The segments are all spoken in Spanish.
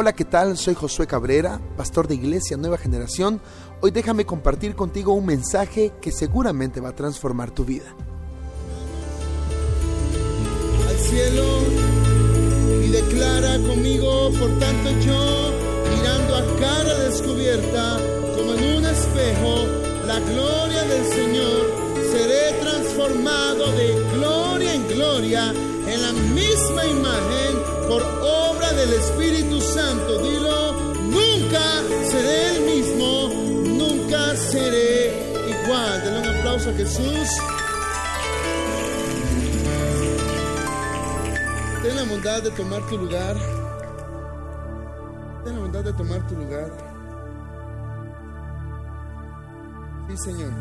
Hola, ¿qué tal? Soy Josué Cabrera, pastor de Iglesia Nueva Generación. Hoy déjame compartir contigo un mensaje que seguramente va a transformar tu vida. Al cielo y declara conmigo, por tanto yo, mirando a cara descubierta, como en un espejo, la gloria del Señor, seré transformado de gloria en gloria en la misma imagen por obra del Espíritu Santo. Dilo, nunca seré el mismo, nunca seré igual. Denle un aplauso a Jesús. Ten la bondad de tomar tu lugar. Ten la bondad de tomar tu lugar. Sí, Señor.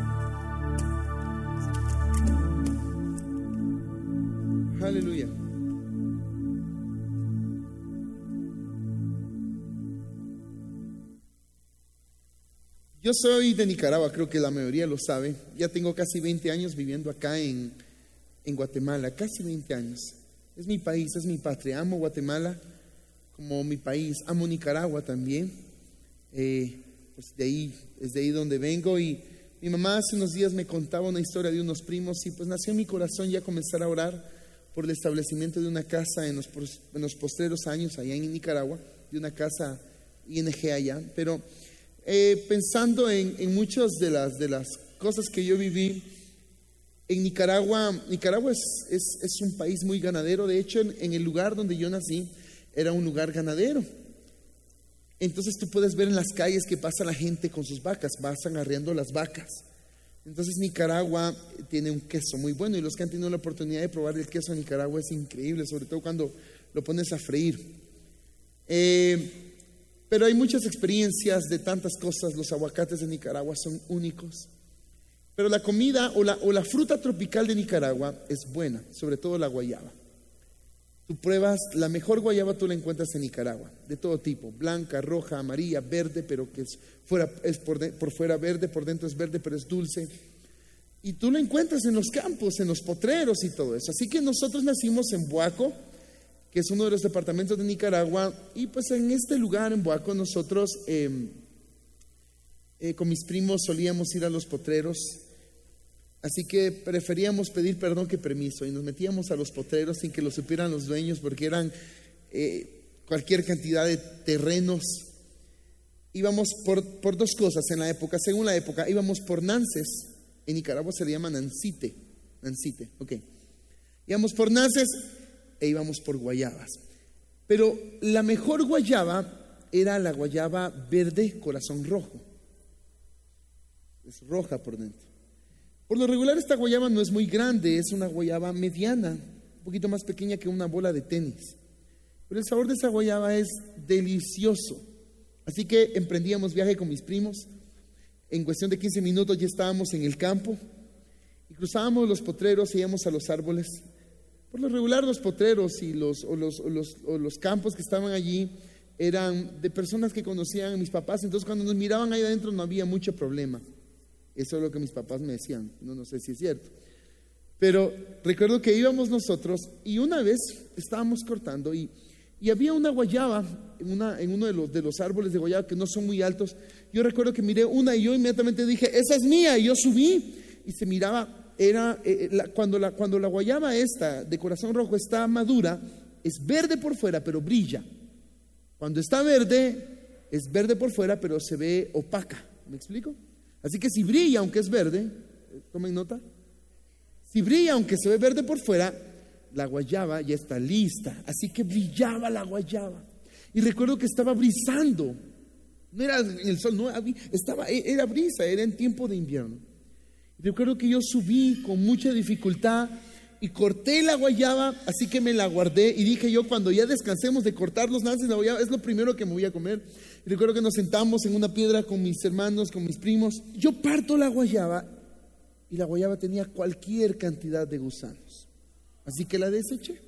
Yo soy de Nicaragua, creo que la mayoría lo sabe. Ya tengo casi 20 años viviendo acá en, en Guatemala, casi 20 años. Es mi país, es mi patria. Amo Guatemala como mi país. Amo Nicaragua también. Eh, pues de ahí, es de ahí donde vengo. Y mi mamá hace unos días me contaba una historia de unos primos y pues nació en mi corazón ya comenzar a orar por el establecimiento de una casa en los, en los postreros años allá en Nicaragua, de una casa ING allá. Pero eh, pensando en, en, muchas de las, de las cosas que yo viví, en Nicaragua, Nicaragua es, es, es un país muy ganadero, de hecho en, en, el lugar donde yo nací era un lugar ganadero. Entonces tú puedes ver en las calles que pasa la gente con sus vacas, pasan arreando las vacas. Entonces Nicaragua tiene un queso muy bueno y los que han tenido la oportunidad de probar el queso en Nicaragua es increíble, sobre todo cuando lo pones a freír. Eh, pero hay muchas experiencias de tantas cosas. Los aguacates de Nicaragua son únicos. Pero la comida o la, o la, fruta tropical de Nicaragua es buena, sobre todo la guayaba. Tú pruebas, la mejor guayaba tú la encuentras en Nicaragua, de todo tipo, blanca, roja, amarilla, verde, pero que es, fuera, es por, de, por fuera verde, por dentro es verde, pero es dulce. Y tú la encuentras en los campos, en los potreros y todo eso. Así que nosotros nacimos en Buaco, que es uno de los departamentos de Nicaragua, y pues en este lugar, en Boaco, nosotros eh, eh, con mis primos solíamos ir a los potreros, así que preferíamos pedir perdón que permiso, y nos metíamos a los potreros sin que lo supieran los dueños, porque eran eh, cualquier cantidad de terrenos. Íbamos por, por dos cosas en la época, según la época, íbamos por Nances, en Nicaragua se le llama Nancite, Nancite, ok. Íbamos por Nances e íbamos por guayabas. Pero la mejor guayaba era la guayaba verde corazón rojo. Es roja por dentro. Por lo regular esta guayaba no es muy grande, es una guayaba mediana, un poquito más pequeña que una bola de tenis. Pero el sabor de esa guayaba es delicioso. Así que emprendíamos viaje con mis primos. En cuestión de 15 minutos ya estábamos en el campo y cruzábamos los potreros, íbamos a los árboles por lo regular los potreros y los, o los, o los, o los campos que estaban allí eran de personas que conocían a mis papás, entonces cuando nos miraban ahí adentro no había mucho problema. Eso es lo que mis papás me decían, no, no sé si es cierto. Pero recuerdo que íbamos nosotros y una vez estábamos cortando y, y había una guayaba en, una, en uno de los, de los árboles de guayaba que no son muy altos. Yo recuerdo que miré una y yo inmediatamente dije, esa es mía, y yo subí y se miraba era, eh, la, cuando, la, cuando la guayaba esta de corazón rojo está madura, es verde por fuera, pero brilla. Cuando está verde, es verde por fuera, pero se ve opaca. ¿Me explico? Así que si brilla, aunque es verde, tomen nota, si brilla, aunque se ve verde por fuera, la guayaba ya está lista. Así que brillaba la guayaba. Y recuerdo que estaba brisando. No era el sol, no, estaba, era brisa, era en tiempo de invierno. Recuerdo que yo subí con mucha dificultad y corté la guayaba, así que me la guardé y dije yo, cuando ya descansemos de cortar los lances de la guayaba, es lo primero que me voy a comer. Y recuerdo que nos sentamos en una piedra con mis hermanos, con mis primos. Yo parto la guayaba y la guayaba tenía cualquier cantidad de gusanos. Así que la deseché.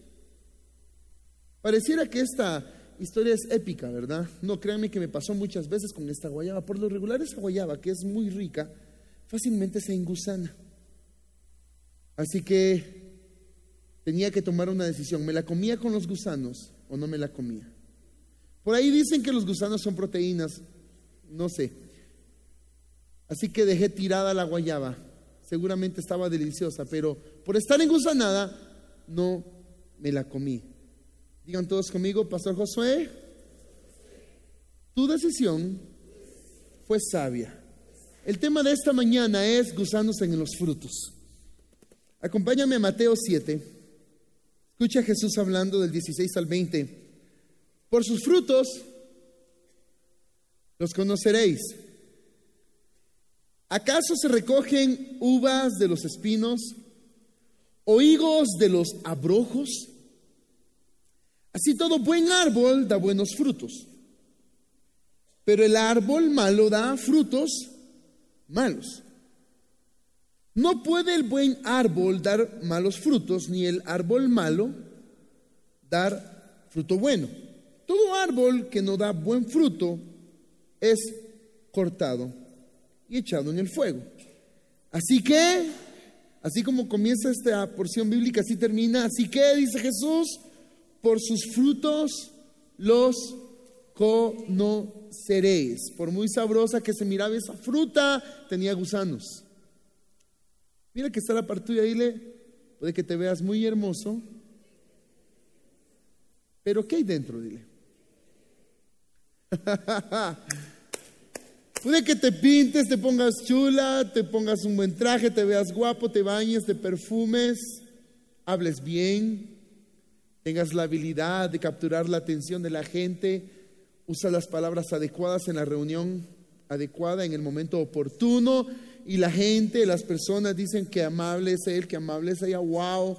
Pareciera que esta historia es épica, ¿verdad? No, créanme que me pasó muchas veces con esta guayaba. Por lo regular esa guayaba, que es muy rica, fácilmente se engusana. Así que tenía que tomar una decisión, ¿me la comía con los gusanos o no me la comía? Por ahí dicen que los gusanos son proteínas, no sé. Así que dejé tirada la guayaba. Seguramente estaba deliciosa, pero por estar engusanada no me la comí. Digan todos conmigo, Pastor Josué, tu decisión fue sabia. El tema de esta mañana es gusanos en los frutos. Acompáñame a Mateo 7. Escucha a Jesús hablando del 16 al 20. Por sus frutos los conoceréis. ¿Acaso se recogen uvas de los espinos o higos de los abrojos? Así todo buen árbol da buenos frutos, pero el árbol malo da frutos malos. No puede el buen árbol dar malos frutos, ni el árbol malo dar fruto bueno. Todo árbol que no da buen fruto es cortado y echado en el fuego. Así que, así como comienza esta porción bíblica, así termina. Así que, dice Jesús, por sus frutos los conoceréis. Por muy sabrosa que se miraba esa fruta, tenía gusanos. Mira que está la partida, dile, puede que te veas muy hermoso, pero ¿qué hay dentro? Dile. Puede que te pintes, te pongas chula, te pongas un buen traje, te veas guapo, te bañes, te perfumes, hables bien, tengas la habilidad de capturar la atención de la gente, usa las palabras adecuadas en la reunión adecuada, en el momento oportuno, y la gente, las personas dicen que amable es él, que amable es ella, wow,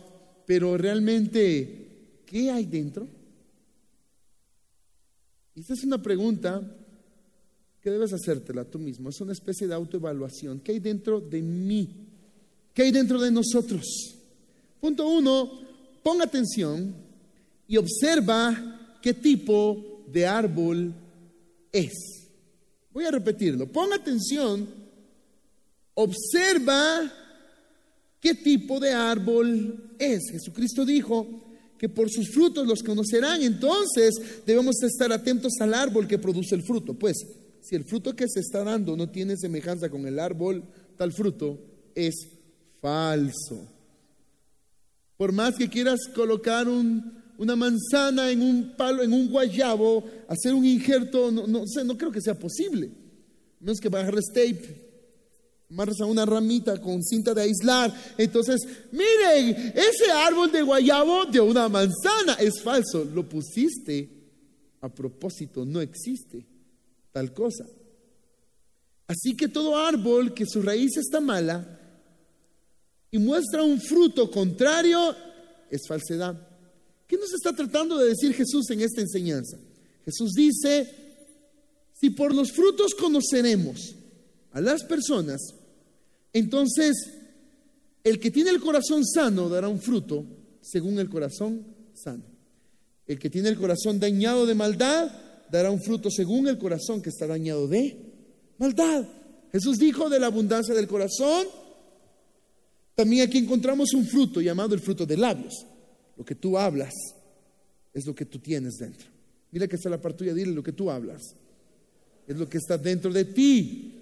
pero realmente, ¿qué hay dentro? Esa es una pregunta que debes hacértela tú mismo. Es una especie de autoevaluación. ¿Qué hay dentro de mí? ¿Qué hay dentro de nosotros? Punto uno, ponga atención y observa qué tipo de árbol es. Voy a repetirlo. Ponga atención, observa qué tipo de árbol es. Jesucristo dijo, que por sus frutos los conocerán. Entonces debemos estar atentos al árbol que produce el fruto. Pues si el fruto que se está dando no tiene semejanza con el árbol, tal fruto es falso. Por más que quieras colocar una manzana en un palo, en un guayabo, hacer un injerto, no, no, no creo que sea posible. Menos que bajar tape amarras a una ramita con cinta de aislar. Entonces, miren, ese árbol de guayabo de una manzana es falso. Lo pusiste a propósito, no existe tal cosa. Así que todo árbol que su raíz está mala y muestra un fruto contrario es falsedad. ¿Qué nos está tratando de decir Jesús en esta enseñanza? Jesús dice, si por los frutos conoceremos a las personas, entonces, el que tiene el corazón sano dará un fruto según el corazón sano. El que tiene el corazón dañado de maldad dará un fruto según el corazón que está dañado de maldad. Jesús dijo de la abundancia del corazón. También aquí encontramos un fruto llamado el fruto de labios. Lo que tú hablas es lo que tú tienes dentro. Mira que está la parte tuya, dile lo que tú hablas. Es lo que está dentro de ti.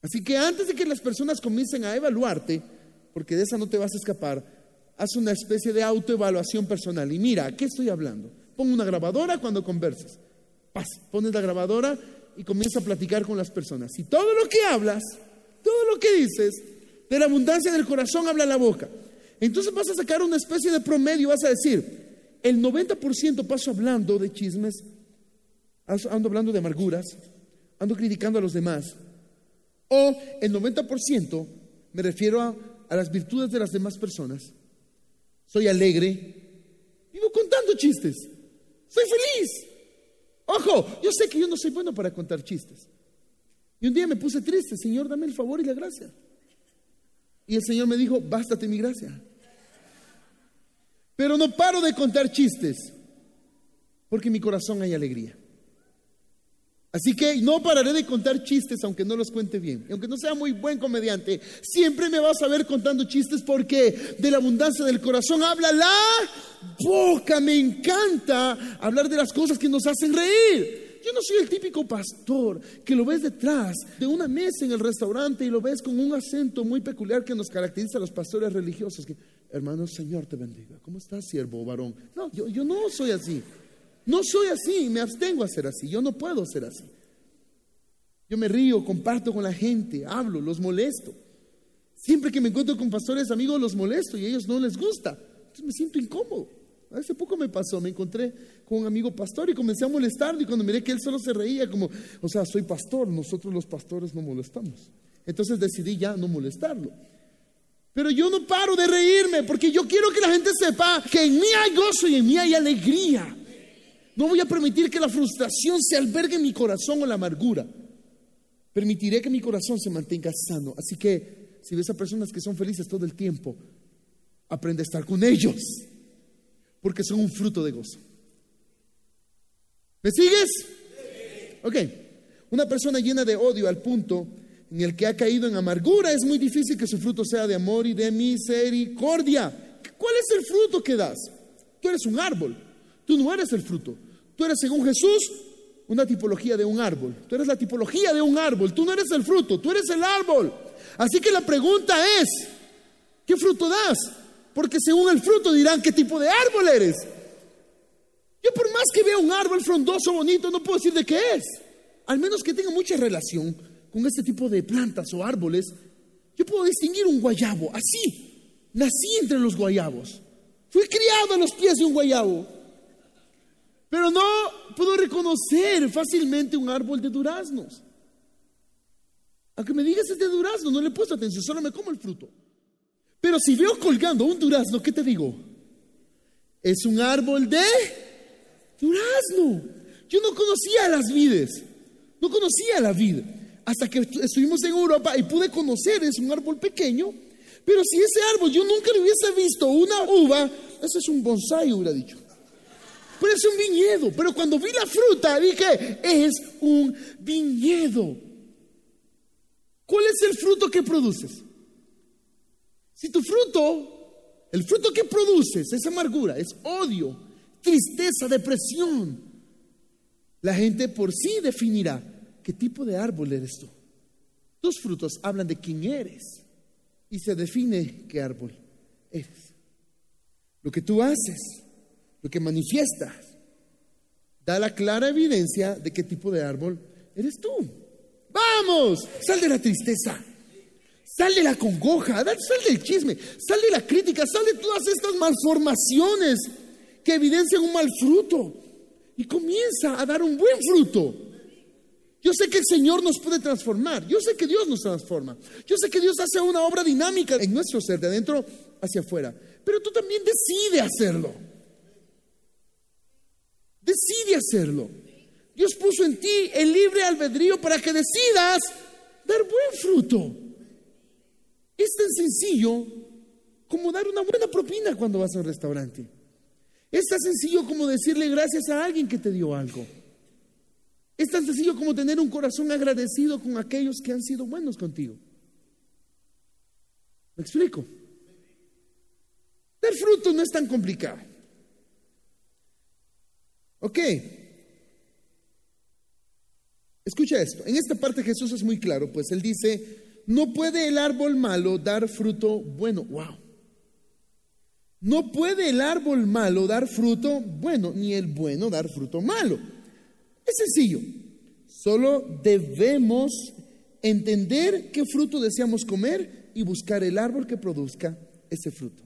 Así que antes de que las personas comiencen a evaluarte, porque de esa no te vas a escapar, haz una especie de autoevaluación personal. Y mira, ¿qué estoy hablando? Pon una grabadora cuando converses. Paz, pones la grabadora y comienza a platicar con las personas. Y todo lo que hablas, todo lo que dices, de la abundancia del corazón habla la boca. Entonces vas a sacar una especie de promedio, vas a decir, el 90% paso hablando de chismes, ando hablando de amarguras, ando criticando a los demás, o el 90% me refiero a, las virtudes de las demás personas. Soy alegre, vivo contando chistes, soy feliz. Ojo, yo sé que yo no soy bueno para contar chistes. Y un día me puse triste, Señor, dame el favor y la gracia. Y el Señor me dijo, bástate mi gracia. Pero no paro de contar chistes, porque en mi corazón hay alegría. Así que no pararé de contar chistes aunque no los cuente bien. aunque no sea muy buen comediante, siempre me vas a ver contando chistes porque de la abundancia del corazón habla la boca, me encanta hablar de las cosas que nos hacen reír. Yo no soy el típico pastor que lo ves detrás de una mesa en el restaurante y lo ves con un acento muy peculiar que nos caracteriza a los pastores religiosos. Que, hermano, Señor te bendiga. ¿Cómo estás, siervo varón? No, yo, yo no soy así. No soy así, me abstengo a ser así. Yo no puedo ser así. Yo me río, comparto con la gente, hablo, los molesto. Siempre que me encuentro con pastores amigos los molesto y a ellos no les gusta. Entonces me siento incómodo. Hace poco me pasó, me encontré con un amigo pastor y comencé a molestarlo y cuando miré que él solo se reía como, o sea, soy pastor, nosotros los pastores no molestamos. Entonces decidí ya no molestarlo. Pero yo no paro de reírme porque yo quiero que la gente sepa que en mí hay gozo y en mí hay alegría. No voy a permitir que la frustración se albergue en mi corazón o la amargura. Permitiré que mi corazón se mantenga sano. Así que si ves a personas que son felices todo el tiempo, aprende a estar con ellos porque son un fruto de gozo. ¿Me sigues? Ok. Una persona llena de odio al punto en el que ha caído en amargura, es muy difícil que su fruto sea de amor y de misericordia. ¿Cuál es el fruto que das? Tú eres un árbol, tú no eres el fruto. Tú eres, según Jesús, una tipología de un árbol. Tú eres la tipología de un árbol, tú no eres el fruto, tú eres el árbol. Así que la pregunta es, ¿qué fruto das? Porque según el fruto dirán qué tipo de árbol eres. Yo por más que vea un árbol frondoso, bonito, no puedo decir de qué es. Al menos que tenga mucha relación con este tipo de plantas o árboles, yo puedo distinguir un guayabo. Así, nací entre los guayabos. Fui criado a los pies de un guayabo. Pero no puedo reconocer fácilmente un árbol de duraznos. Aunque me digas es de durazno, no le he puesto atención, solo me como el fruto. Pero si veo colgando un durazno, ¿qué te digo? Es un árbol de durazno. Yo no conocía las vides, no conocía la vid. Hasta que estuvimos en Europa y pude conocer, es un árbol pequeño. Pero si ese árbol yo nunca le hubiese visto una uva, eso es un bonsai, hubiera dicho. Pero es un viñedo. Pero cuando vi la fruta, dije, es un viñedo. ¿Cuál es el fruto que produces? Si tu fruto, el fruto que produces es amargura, es odio, tristeza, depresión, la gente por sí definirá qué tipo de árbol eres tú. Tus frutos hablan de quién eres y se define qué árbol eres. Lo que tú haces, lo que manifiestas, da la clara evidencia de qué tipo de árbol eres tú. Vamos, sal de la tristeza. Sal de la congoja, sal del chisme, sal de la crítica, sal de todas estas malformaciones que evidencian un mal fruto y comienza a dar un buen fruto. Yo sé que el Señor nos puede transformar, yo sé que Dios nos transforma, yo sé que Dios hace una obra dinámica en nuestro ser, de adentro hacia afuera, pero tú también decide hacerlo. Decide hacerlo. Dios puso en ti el libre albedrío para que decidas dar buen fruto. Es tan sencillo como dar una buena propina cuando vas al restaurante. Es tan sencillo como decirle gracias a alguien que te dio algo. Es tan sencillo como tener un corazón agradecido con aquellos que han sido buenos contigo. ¿Me explico? Dar fruto no es tan complicado. Ok. Escucha esto. En esta parte Jesús es muy claro, pues él dice, no puede el árbol malo dar fruto bueno. Wow. No puede el árbol malo dar fruto bueno, ni el bueno dar fruto malo. Es sencillo. Solo debemos entender qué fruto deseamos comer y buscar el árbol que produzca ese fruto.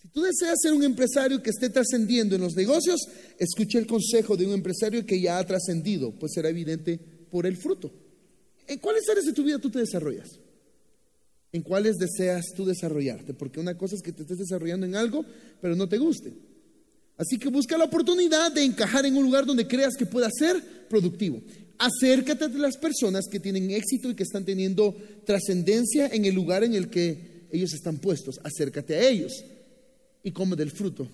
Si tú deseas ser un empresario que esté trascendiendo en los negocios, escuche el consejo de un empresario que ya ha trascendido, pues será evidente por el fruto. ¿En cuáles áreas de tu vida tú te desarrollas? ¿En cuáles deseas tú desarrollarte? Porque una cosa es que te estés desarrollando en algo, pero no te guste. Así que busca la oportunidad de encajar en un lugar donde creas que pueda ser productivo. Acércate de las personas que tienen éxito y que están teniendo trascendencia en el lugar en el que ellos están puestos. Acércate a ellos y come del fruto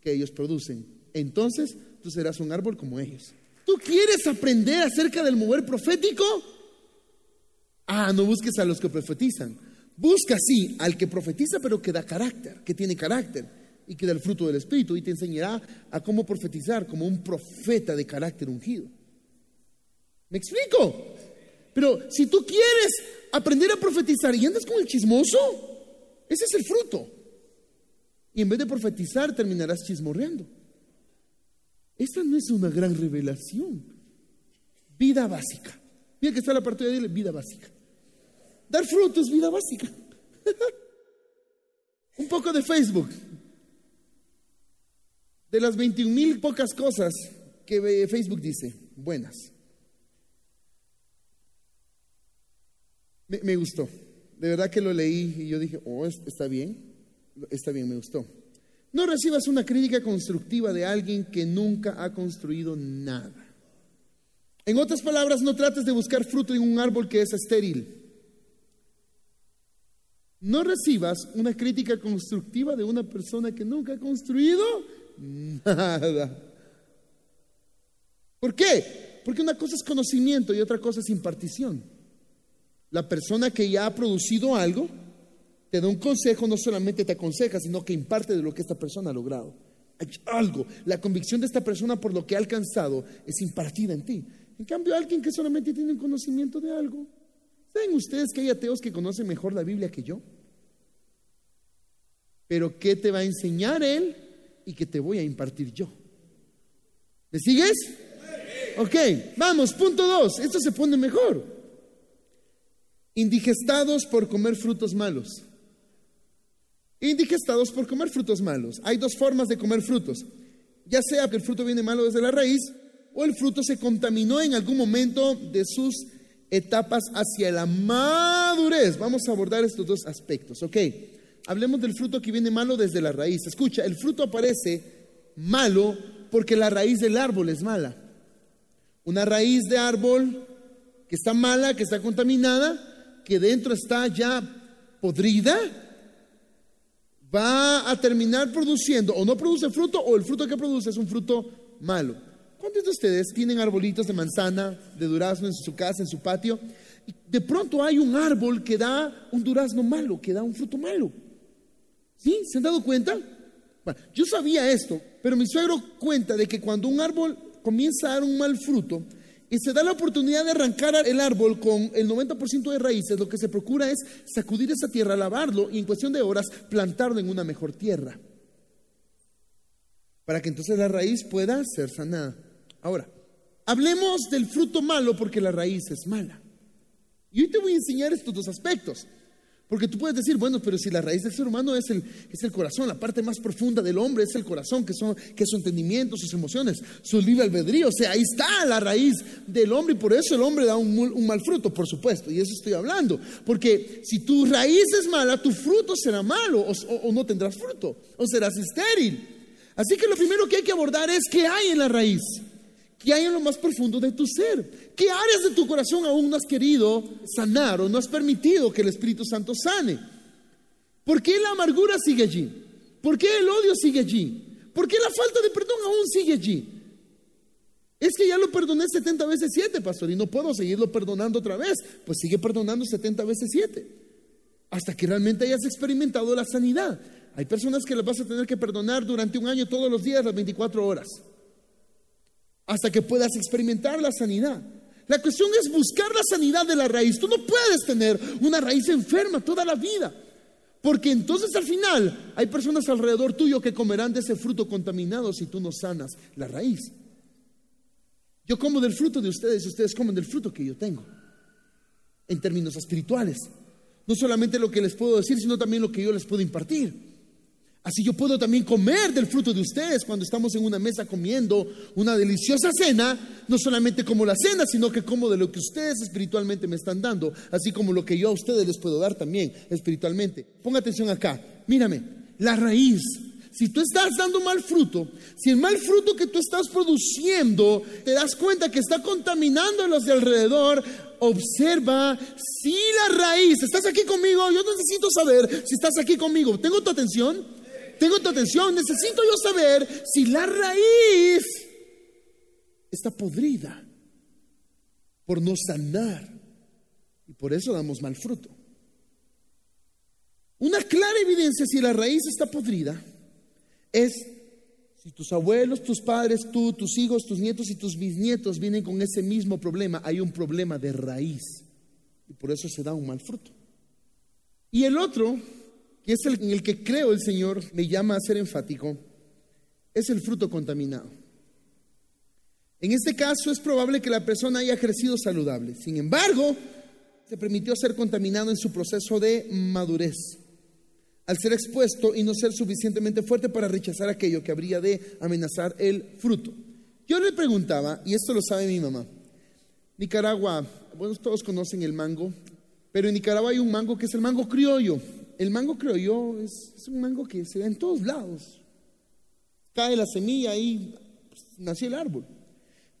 que ellos producen. Entonces tú serás un árbol como ellos. ¿Tú quieres aprender acerca del mover profético? Ah, no busques a los que profetizan. Busca, sí, al que profetiza, pero que da carácter, que tiene carácter. y que da el fruto del Espíritu y te enseñará a cómo profetizar como un profeta de carácter ungido. ¿Me explico? Pero si tú quieres aprender a profetizar y andas con el chismoso, ese es el fruto. Y en vez de profetizar terminarás chismorreando. Esta no es una gran revelación. Vida básica. Mira que está la parte de vida básica. Dar fruto es vida básica. Un poco de Facebook. De las 21 mil pocas cosas que Facebook dice, buenas. Me, me, gustó. De verdad que lo leí y yo dije, oh, está bien. Está bien, me gustó. No recibas una crítica constructiva de alguien que nunca ha construido nada. En otras palabras, no trates de buscar fruto en un árbol que es estéril. No recibas una crítica constructiva de una persona que nunca ha construido nada. ¿Por qué? Porque una cosa es conocimiento y otra cosa es impartición. La persona que ya ha producido algo te da un consejo, no solamente te aconseja, sino que imparte de lo que esta persona ha logrado. Hay algo, la convicción de esta persona por lo que ha alcanzado es impartida en ti. En cambio, alguien que solamente tiene un conocimiento de algo, ¿saben ustedes que hay ateos que conocen mejor la Biblia que yo? Pero ¿qué te va a enseñar él y qué te voy a impartir yo? ¿Me sigues? Ok, vamos, punto dos. Esto se pone mejor. Indigestados por comer frutos malos indigestados por comer frutos malos. Hay dos formas de comer frutos. Ya sea que el fruto viene malo desde la raíz o el fruto se contaminó en algún momento de sus etapas hacia la madurez. Vamos a abordar estos dos aspectos, ¿ok? Hablemos del fruto que viene malo desde la raíz. Escucha, el fruto aparece malo porque la raíz del árbol es mala. Una raíz de árbol que está mala, que está contaminada, que dentro está ya podrida, va a terminar produciendo o no produce fruto o el fruto que produce es un fruto malo. ¿Cuántos de ustedes tienen arbolitos de manzana, de durazno en su casa, en su patio? De pronto hay un árbol que da un durazno malo, que da un fruto malo. ¿Sí? ¿Se han dado cuenta? Bueno, yo sabía esto, pero mi suegro cuenta de que cuando un árbol comienza a dar un mal fruto, y se da la oportunidad de arrancar el árbol con el 90% de raíces, lo que se procura es sacudir esa tierra, lavarlo y en cuestión de horas plantarlo en una mejor tierra. Para que entonces la raíz pueda ser sanada. Ahora, hablemos del fruto malo porque la raíz es mala. Y hoy te voy a enseñar estos dos aspectos. Porque tú puedes decir, bueno, pero si la raíz del ser humano es el, es el corazón, la parte más profunda del hombre es el corazón, que, son, que es su entendimiento, sus emociones, su libre albedrío. O sea, ahí está la raíz del hombre y por eso el hombre da un, mal fruto, por supuesto. Y eso estoy hablando. Porque si tu raíz es mala, tu fruto será malo o no tendrás fruto o serás estéril. Así que lo primero que hay que abordar es qué hay en la raíz. ¿Qué hay en lo más profundo de tu ser? ¿Qué áreas de tu corazón aún no has querido sanar o no has permitido que el Espíritu Santo sane? ¿Por qué la amargura sigue allí? ¿Por qué el odio sigue allí? ¿Por qué la falta de perdón aún sigue allí? Es que ya lo perdoné 70 veces 7, pastor, y no puedo seguirlo perdonando otra vez. Pues sigue perdonando 70 veces 7, hasta que realmente hayas experimentado la sanidad. Hay personas que las vas a tener que perdonar durante un año todos los días, las 24 horas hasta que puedas experimentar la sanidad. La cuestión es buscar la sanidad de la raíz. Tú no puedes tener una raíz enferma toda la vida. Porque entonces al final hay personas alrededor tuyo que comerán de ese fruto contaminado si tú no sanas la raíz. Yo como del fruto de ustedes y ustedes comen del fruto que yo tengo. En términos espirituales. No solamente lo que les puedo decir, sino también lo que yo les puedo impartir. Así yo puedo también comer del fruto de ustedes cuando estamos en una mesa comiendo una deliciosa cena, no solamente como la cena, sino que como de lo que ustedes espiritualmente me están dando, así como lo que yo a ustedes les puedo dar también espiritualmente. Ponga atención acá, mírame, la raíz. Si tú estás dando mal fruto, si el mal fruto que tú estás produciendo te das cuenta que está contaminando a los de alrededor, observa si la raíz, ¿estás aquí conmigo? Yo necesito saber si estás aquí conmigo. ¿Tengo tu atención? Tengo tu atención, necesito yo saber si la raíz está podrida por no sanar. Y por eso damos mal fruto. Una clara evidencia si la raíz está podrida es si tus abuelos, tus padres, tú, tus hijos, tus nietos y tus bisnietos vienen con ese mismo problema, hay un problema de raíz. Y por eso se da un mal fruto. Y el otro, que es el en el que creo el Señor me llama a ser enfático, es el fruto contaminado. En este caso es probable que la persona haya crecido saludable. Sin embargo, se permitió ser contaminado en su proceso de madurez, al ser expuesto y no ser suficientemente fuerte para rechazar aquello que habría de amenazar el fruto. Yo le preguntaba, y esto lo sabe mi mamá, Nicaragua, bueno, todos conocen el mango, pero en Nicaragua hay un mango que es el mango criollo. El mango criollo es, es un mango que se da en todos lados. Cae la semilla y pues, nació el árbol.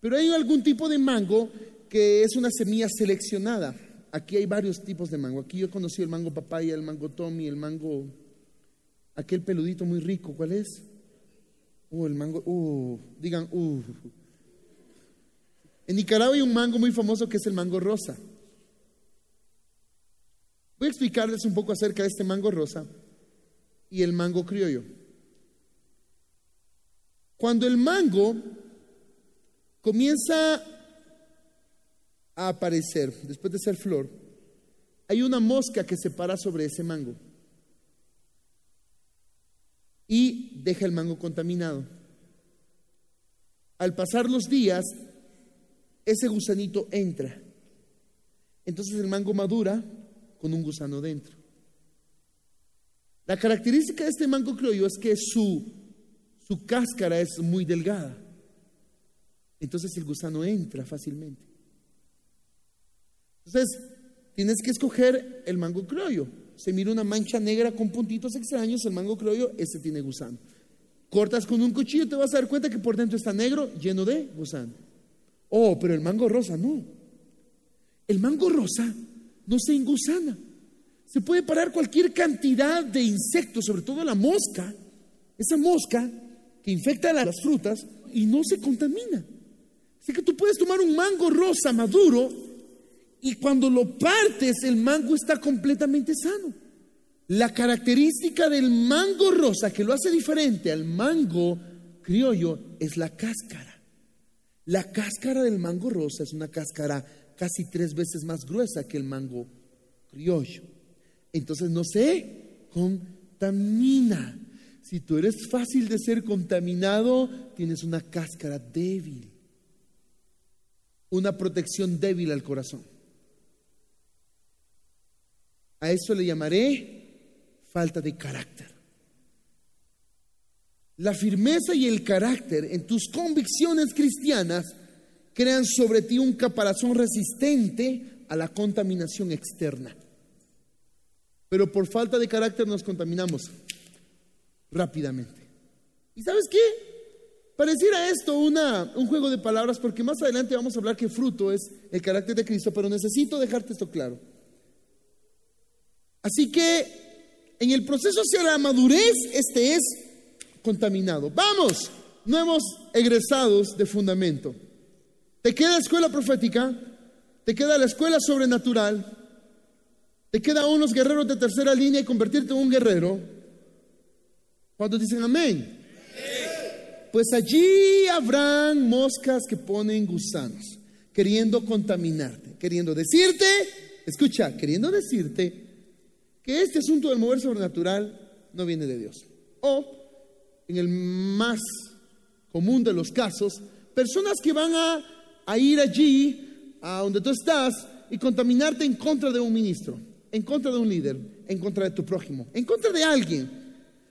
Pero hay algún tipo de mango que es una semilla seleccionada. Aquí hay varios tipos de mango. Aquí yo he conocido el mango papaya, el mango tommy, el mango, aquel peludito muy rico. ¿Cuál es? Uh, el mango, uh, digan, uh. En Nicaragua hay un mango muy famoso que es el mango rosa. Voy a explicarles un poco acerca de este mango rosa y el mango criollo. Cuando el mango comienza a aparecer, después de ser flor, hay una mosca que se para sobre ese mango y deja el mango contaminado. Al pasar los días, ese gusanito entra. Entonces el mango madura con un gusano dentro. La característica de este mango criollo es que su, su cáscara es muy delgada. Entonces el gusano entra fácilmente. Entonces, tienes que escoger el mango criollo. Se mira una mancha negra con puntitos extraños, el mango criollo, ese tiene gusano. Cortas con un cuchillo, te vas a dar cuenta que por dentro está negro, lleno de gusano. Oh, pero el mango rosa no. El mango rosa no se engusana. Se puede parar cualquier cantidad de insectos, sobre todo la mosca, esa mosca que infecta las frutas y no se contamina. Así que tú puedes tomar un mango rosa maduro y cuando lo partes el mango está completamente sano. La característica del mango rosa que lo hace diferente al mango criollo es la cáscara. La cáscara del mango rosa es una cáscara casi tres veces más gruesa que el mango criollo. Entonces no se contamina. Si tú eres fácil de ser contaminado, tienes una cáscara débil, una protección débil al corazón. A eso le llamaré falta de carácter. La firmeza y el carácter en tus convicciones cristianas crean sobre ti un caparazón resistente a la contaminación externa. Pero por falta de carácter nos contaminamos rápidamente. ¿Y sabes qué? Pareciera esto una, un juego de palabras porque más adelante vamos a hablar que fruto es el carácter de Cristo, pero necesito dejarte esto claro. Así que en el proceso hacia la madurez, este es contaminado. Vamos, nuevos egresados de fundamento. Te queda escuela profética, te queda la escuela sobrenatural, te queda unos guerreros de tercera línea y convertirte en un guerrero. Cuando dicen amén? Pues allí habrán moscas que ponen gusanos, queriendo contaminarte, queriendo decirte, escucha, queriendo decirte que este asunto del mover sobrenatural no viene de Dios. O, en el más común de los casos, personas que van a a ir allí, a donde tú estás, y contaminarte en contra de un ministro, en contra de un líder, en contra de tu prójimo, en contra de alguien.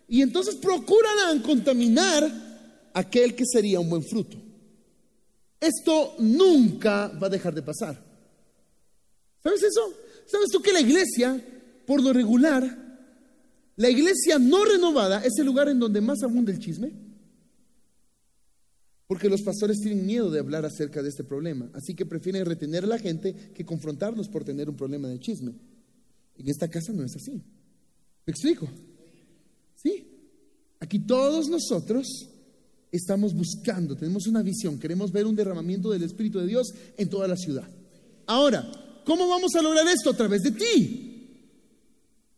Y entonces procurarán contaminar aquel que sería un buen fruto. Esto nunca va a dejar de pasar. ¿Sabes eso? ¿Sabes tú que la iglesia, por lo regular, la iglesia no renovada es el lugar en donde más abunda el chisme? Porque los pastores tienen miedo de hablar acerca de este problema, así que prefieren retener a la gente que confrontarnos por tener un problema de chisme. En esta casa no es así. ¿Me explico? Sí. Aquí todos nosotros estamos buscando, tenemos una visión, queremos ver un derramamiento del Espíritu de Dios en toda la ciudad. Ahora, ¿cómo vamos a lograr esto? A través de ti.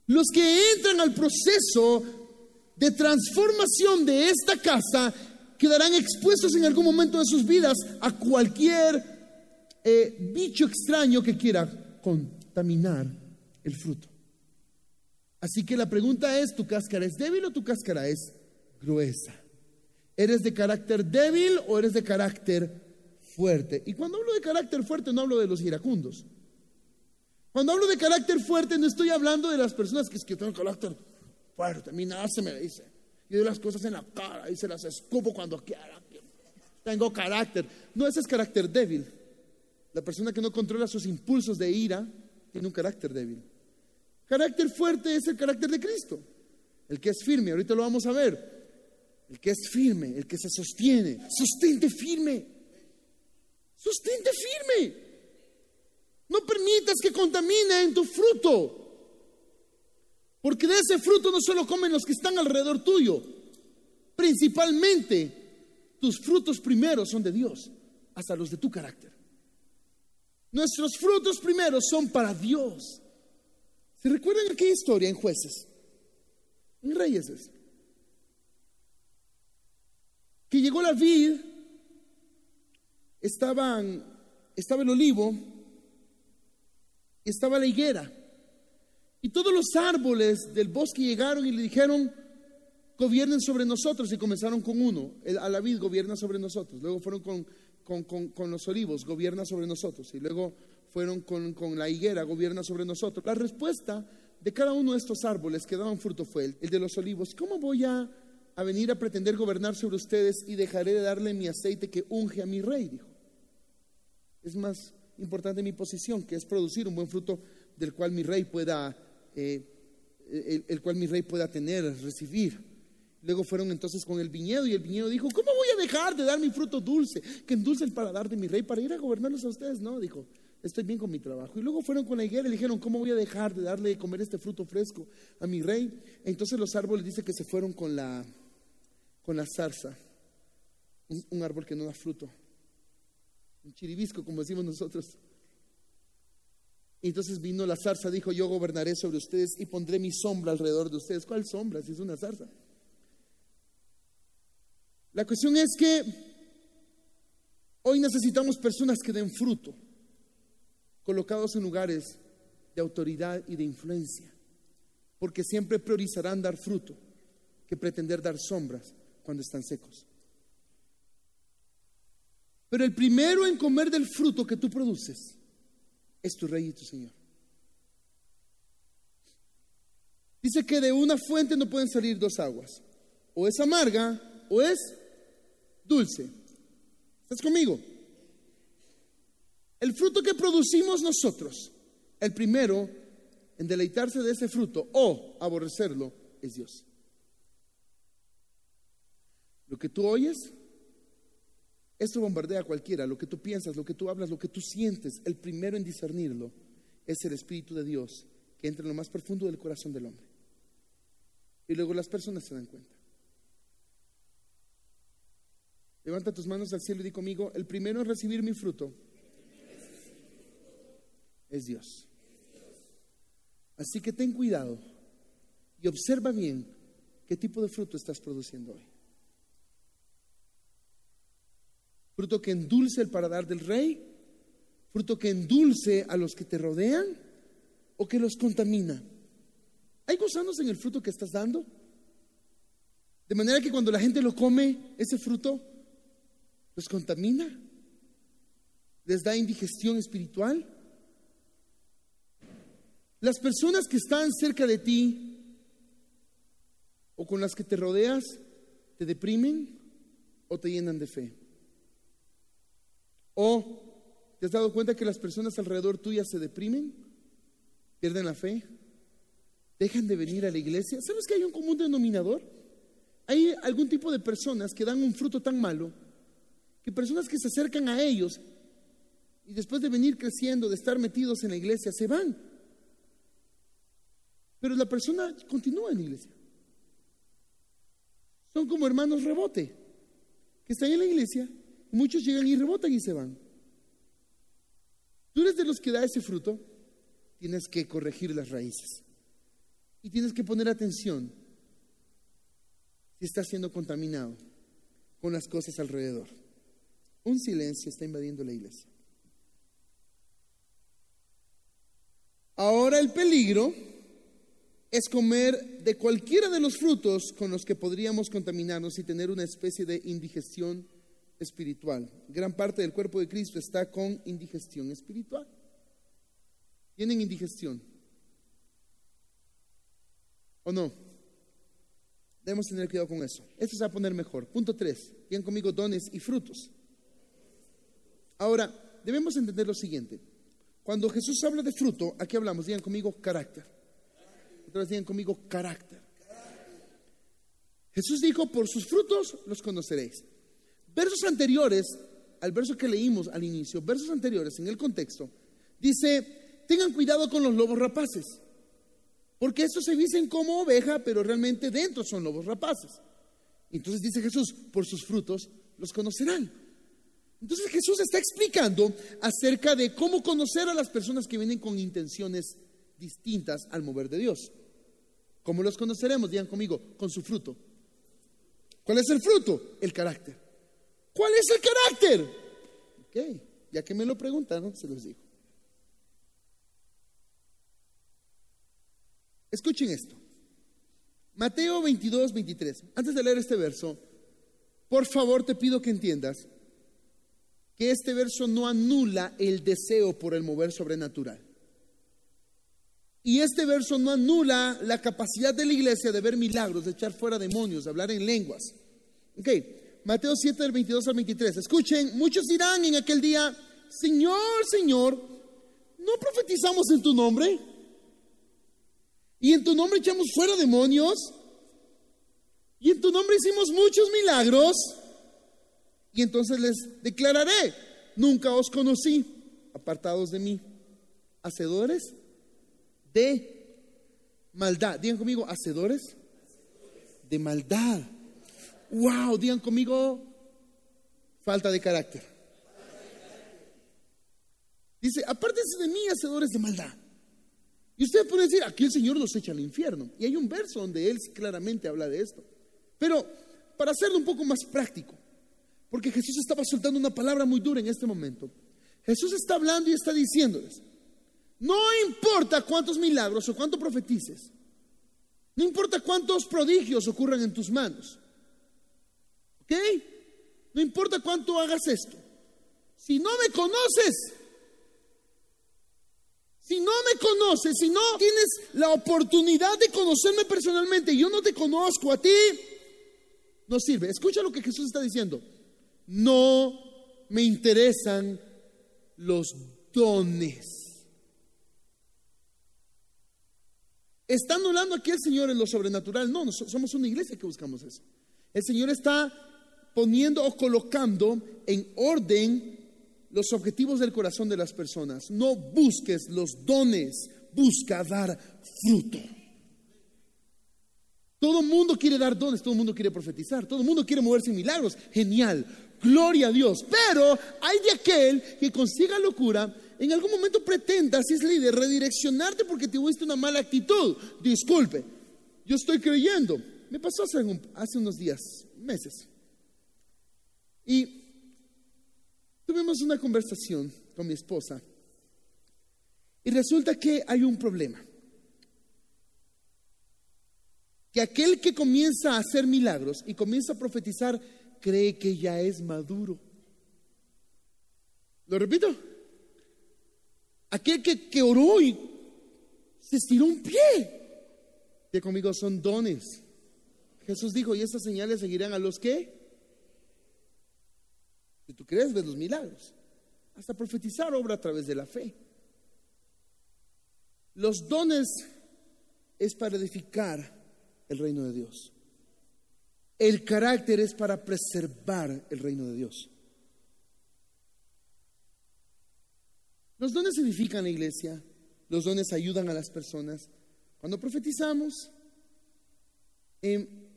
Los que entran al proceso de transformación de esta casa quedarán expuestos en algún momento de sus vidas a cualquier eh, bicho extraño que quiera contaminar el fruto. Así que la pregunta es, ¿tu cáscara es débil o tu cáscara es gruesa? ¿Eres de carácter débil o eres de carácter fuerte? Y cuando hablo de carácter fuerte no hablo de los iracundos. Cuando hablo de carácter fuerte no estoy hablando de las personas que, es que carácter fuerte. A mí nada se me dice. Yo doy las cosas en la cara y se las escupo cuando quiera. Tengo carácter. No, ese es carácter débil. La persona que no controla sus impulsos de ira tiene un carácter débil. Carácter fuerte es el carácter de Cristo. El que es firme, ahorita lo vamos a ver. El que es firme, el que se sostiene. Sostente firme. Sostente firme. No permitas que contamine en tu fruto. Porque de ese fruto no solo comen los que están alrededor tuyo, principalmente tus frutos primeros son de Dios, hasta los de tu carácter. Nuestros frutos primeros son para Dios. ¿Se recuerdan aquella historia en jueces? En reyes. Que llegó la vid, estaban, estaba el olivo, estaba la higuera. Y todos los árboles del bosque llegaron y le dijeron, gobiernen sobre nosotros. Y comenzaron con uno, el, a la vid gobierna sobre nosotros. Luego fueron con, los olivos, gobierna sobre nosotros. Y luego fueron con, con, la higuera, gobierna sobre nosotros. La respuesta de cada uno de estos árboles que daban fruto fue el, el de los olivos. ¿Cómo voy a, a, venir a pretender gobernar sobre ustedes y dejaré de darle mi aceite que unge a mi rey? Dijo. Es más importante mi posición, que es producir un buen fruto del cual mi rey pueda eh, el, cual mi rey pueda tener, recibir. Luego fueron entonces con el viñedo y el viñedo dijo, ¿cómo voy a dejar de dar mi fruto dulce, que endulce el paladar de mi rey para ir a gobernarlos a ustedes? No, dijo, estoy bien con mi trabajo. Y luego fueron con la higuera y dijeron, ¿cómo voy a dejar de darle de comer este fruto fresco a mi rey? Entonces los árboles dice que se fueron con la, con la zarza, un, un árbol que no da fruto, un chiribisco como decimos nosotros. Y entonces vino la zarza, dijo, yo gobernaré sobre ustedes y pondré mi sombra alrededor de ustedes. ¿Cuál sombra? Si es una zarza. La cuestión es que hoy necesitamos personas que den fruto, colocados en lugares de autoridad y de influencia, porque siempre priorizarán dar fruto que pretender dar sombras cuando están secos. Pero el primero en comer del fruto que tú produces es tu rey y tu Señor. Dice que de una fuente no pueden salir dos aguas. O es amarga o es dulce. ¿Estás conmigo? El fruto que producimos nosotros, el primero en deleitarse de ese fruto o aborrecerlo, es Dios. Lo que tú oyes esto bombardea a cualquiera, lo que tú piensas, lo que tú hablas, lo que tú sientes. El primero en discernirlo es el Espíritu de Dios que entra en lo más profundo del corazón del hombre. Y luego las personas se dan cuenta. Levanta tus manos al cielo y di conmigo, el primero en recibir mi fruto es Dios. Así que ten cuidado y observa bien qué tipo de fruto estás produciendo hoy. Fruto que endulce el paladar del rey, fruto que endulce a los que te rodean o que los contamina. ¿Hay gusanos en el fruto que estás dando? De manera que cuando la gente lo come, ese fruto los contamina, les da indigestión espiritual. Las personas que están cerca de ti o con las que te rodeas te deprimen o te llenan de fe. ¿O te has dado cuenta que las personas alrededor tuya se deprimen? ¿Pierden la fe? ¿Dejan de venir a la iglesia? ¿Sabes que hay un común denominador? Hay algún tipo de personas que dan un fruto tan malo que personas que se acercan a ellos y después de venir creciendo, de estar metidos en la iglesia, se van. Pero la persona continúa en la iglesia. Son como hermanos rebote, que están en la iglesia, Muchos llegan y rebotan y se van. Tú eres de los que da ese fruto, tienes que corregir las raíces. Y tienes que poner atención si está siendo contaminado con las cosas alrededor. Un silencio está invadiendo la iglesia. Ahora el peligro es comer de cualquiera de los frutos con los que podríamos contaminarnos y tener una especie de indigestión espiritual. Gran parte del cuerpo de Cristo está con indigestión espiritual. Tienen indigestión. ¿O no? Debemos tener cuidado con eso. Esto se va a poner mejor. Punto 3. Bien conmigo dones y frutos. Ahora, debemos entender lo siguiente. Cuando Jesús habla de fruto, aquí hablamos, digan conmigo, carácter. Entonces digan conmigo, carácter. Jesús dijo, por sus frutos los conoceréis. Versos anteriores, al verso que leímos al inicio, versos anteriores en el contexto, dice, tengan cuidado con los lobos rapaces, porque estos se dicen como oveja, pero realmente dentro son lobos rapaces. Entonces dice Jesús, por sus frutos los conocerán. Entonces Jesús está explicando acerca de cómo conocer a las personas que vienen con intenciones distintas al mover de Dios. ¿Cómo los conoceremos? Digan conmigo, con su fruto. ¿Cuál es el fruto? El carácter. ¿Cuál es el carácter? Ok, ya que me lo preguntaron, se los digo. Escuchen esto. Mateo 22, 23. Antes de leer este verso, por favor te pido que entiendas que este verso no anula el deseo por el mover sobrenatural. Y este verso no anula la capacidad de la iglesia de ver milagros, de echar fuera demonios, de hablar en lenguas. Ok, Mateo 7 del 22 al 23. Escuchen, muchos dirán en aquel día, Señor, Señor, ¿no profetizamos en tu nombre? Y en tu nombre echamos fuera demonios. Y en tu nombre hicimos muchos milagros. Y entonces les declararé, nunca os conocí, apartados de mí, hacedores de maldad. Digan conmigo, hacedores de maldad. Wow, digan conmigo, falta de carácter. Dice, apártense de mí, hacedores de maldad. Y usted puede decir, aquí el Señor los echa al infierno. Y hay un verso donde Él claramente habla de esto. Pero para hacerlo un poco más práctico, porque Jesús estaba soltando una palabra muy dura en este momento. Jesús está hablando y está diciéndoles, no importa cuántos milagros o cuánto profetices, no importa cuántos prodigios ocurran en tus manos, No importa cuánto hagas esto. Si no me conoces, si no me conoces, si no tienes la oportunidad de conocerme personalmente, yo no te conozco a ti, no sirve. Escucha lo que Jesús está diciendo no me interesan los dones. ¿Está anulando aquí el Señor en lo sobrenatural? No, somos una iglesia que buscamos eso. El Señor está poniendo o colocando en orden los objetivos del corazón de las personas. No busques los dones, busca dar fruto. Todo el mundo quiere dar dones, todo el mundo quiere profetizar, todo el mundo quiere moverse en milagros. Genial, gloria a Dios. Pero hay de aquel que consiga locura, en algún momento pretenda, si es líder, redireccionarte porque tuviste una mala actitud. Disculpe, yo estoy creyendo. Me pasó hace, hace unos días, meses. Y tuvimos una conversación con mi esposa. Y resulta que hay un problema. Que aquel que comienza a hacer milagros y comienza a profetizar cree que ya es maduro. Lo repito. Aquel que, que oró y se estiró un pie. Que conmigo son dones. Jesús dijo, y estas señales seguirán a los que. Si tú crees, ves los milagros. Hasta profetizar obra a través de la fe. Los dones es para edificar el reino de Dios. El carácter es para preservar el reino de Dios. Los dones edifican la iglesia, los dones ayudan a las personas. Cuando profetizamos, em,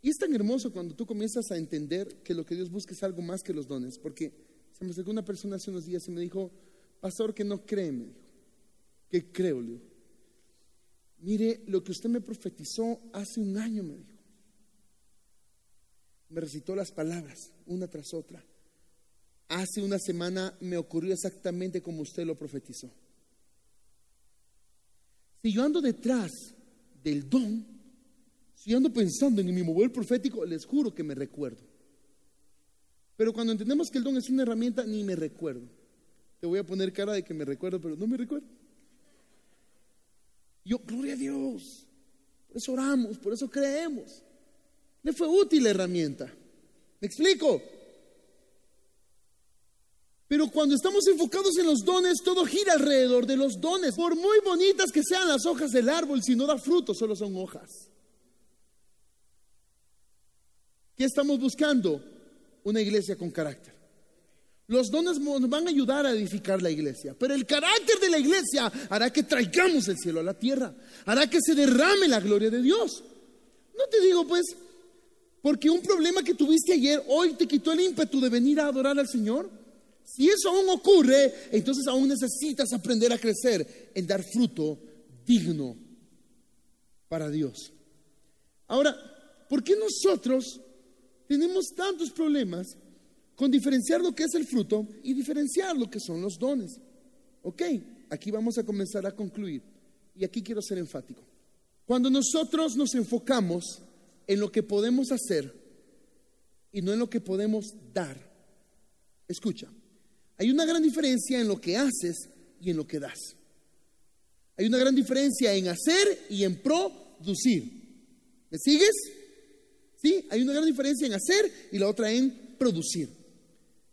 y es tan hermoso cuando tú comienzas a entender que lo que Dios busca es algo más que los dones, porque se me acercó una persona hace unos días y me dijo, pastor, que no cree, me dijo, que creo, le Mire, lo que usted me profetizó hace un año, me dijo. Me recitó las palabras, una tras otra. Hace una semana me ocurrió exactamente como usted lo profetizó. Si yo ando detrás del don, si ando pensando en mi mover profético, les juro que me recuerdo. Pero cuando entendemos que el don es una herramienta, ni me recuerdo. Te voy a poner cara de que me recuerdo, pero no me recuerdo. Yo, gloria a Dios. Por eso oramos, por eso creemos. Me fue útil la herramienta. ¿Me explico? Pero cuando estamos enfocados en los dones, todo gira alrededor de los dones. Por muy bonitas que sean las hojas del árbol, si no da fruto, solo son hojas. ¿Qué estamos buscando? Una iglesia con carácter. Los dones nos van a ayudar a edificar la iglesia, pero el carácter de la iglesia hará que traigamos el cielo a la tierra, hará que se derrame la gloria de Dios. No te digo pues, porque un problema que tuviste ayer hoy te quitó el ímpetu de venir a adorar al Señor. Si eso aún ocurre, entonces aún necesitas aprender a crecer en dar fruto digno para Dios. Ahora, ¿por qué nosotros tenemos tantos problemas con diferenciar lo que es el fruto y diferenciar lo que son los dones? Ok, aquí vamos a comenzar a concluir. Y aquí quiero ser enfático. Cuando nosotros nos enfocamos en lo que podemos hacer y no en lo que podemos dar, escucha, hay una gran diferencia en lo que haces y en lo que das. Hay una gran diferencia en hacer y en producir. ¿Me sigues? Sí, hay una gran diferencia en hacer y la otra en producir.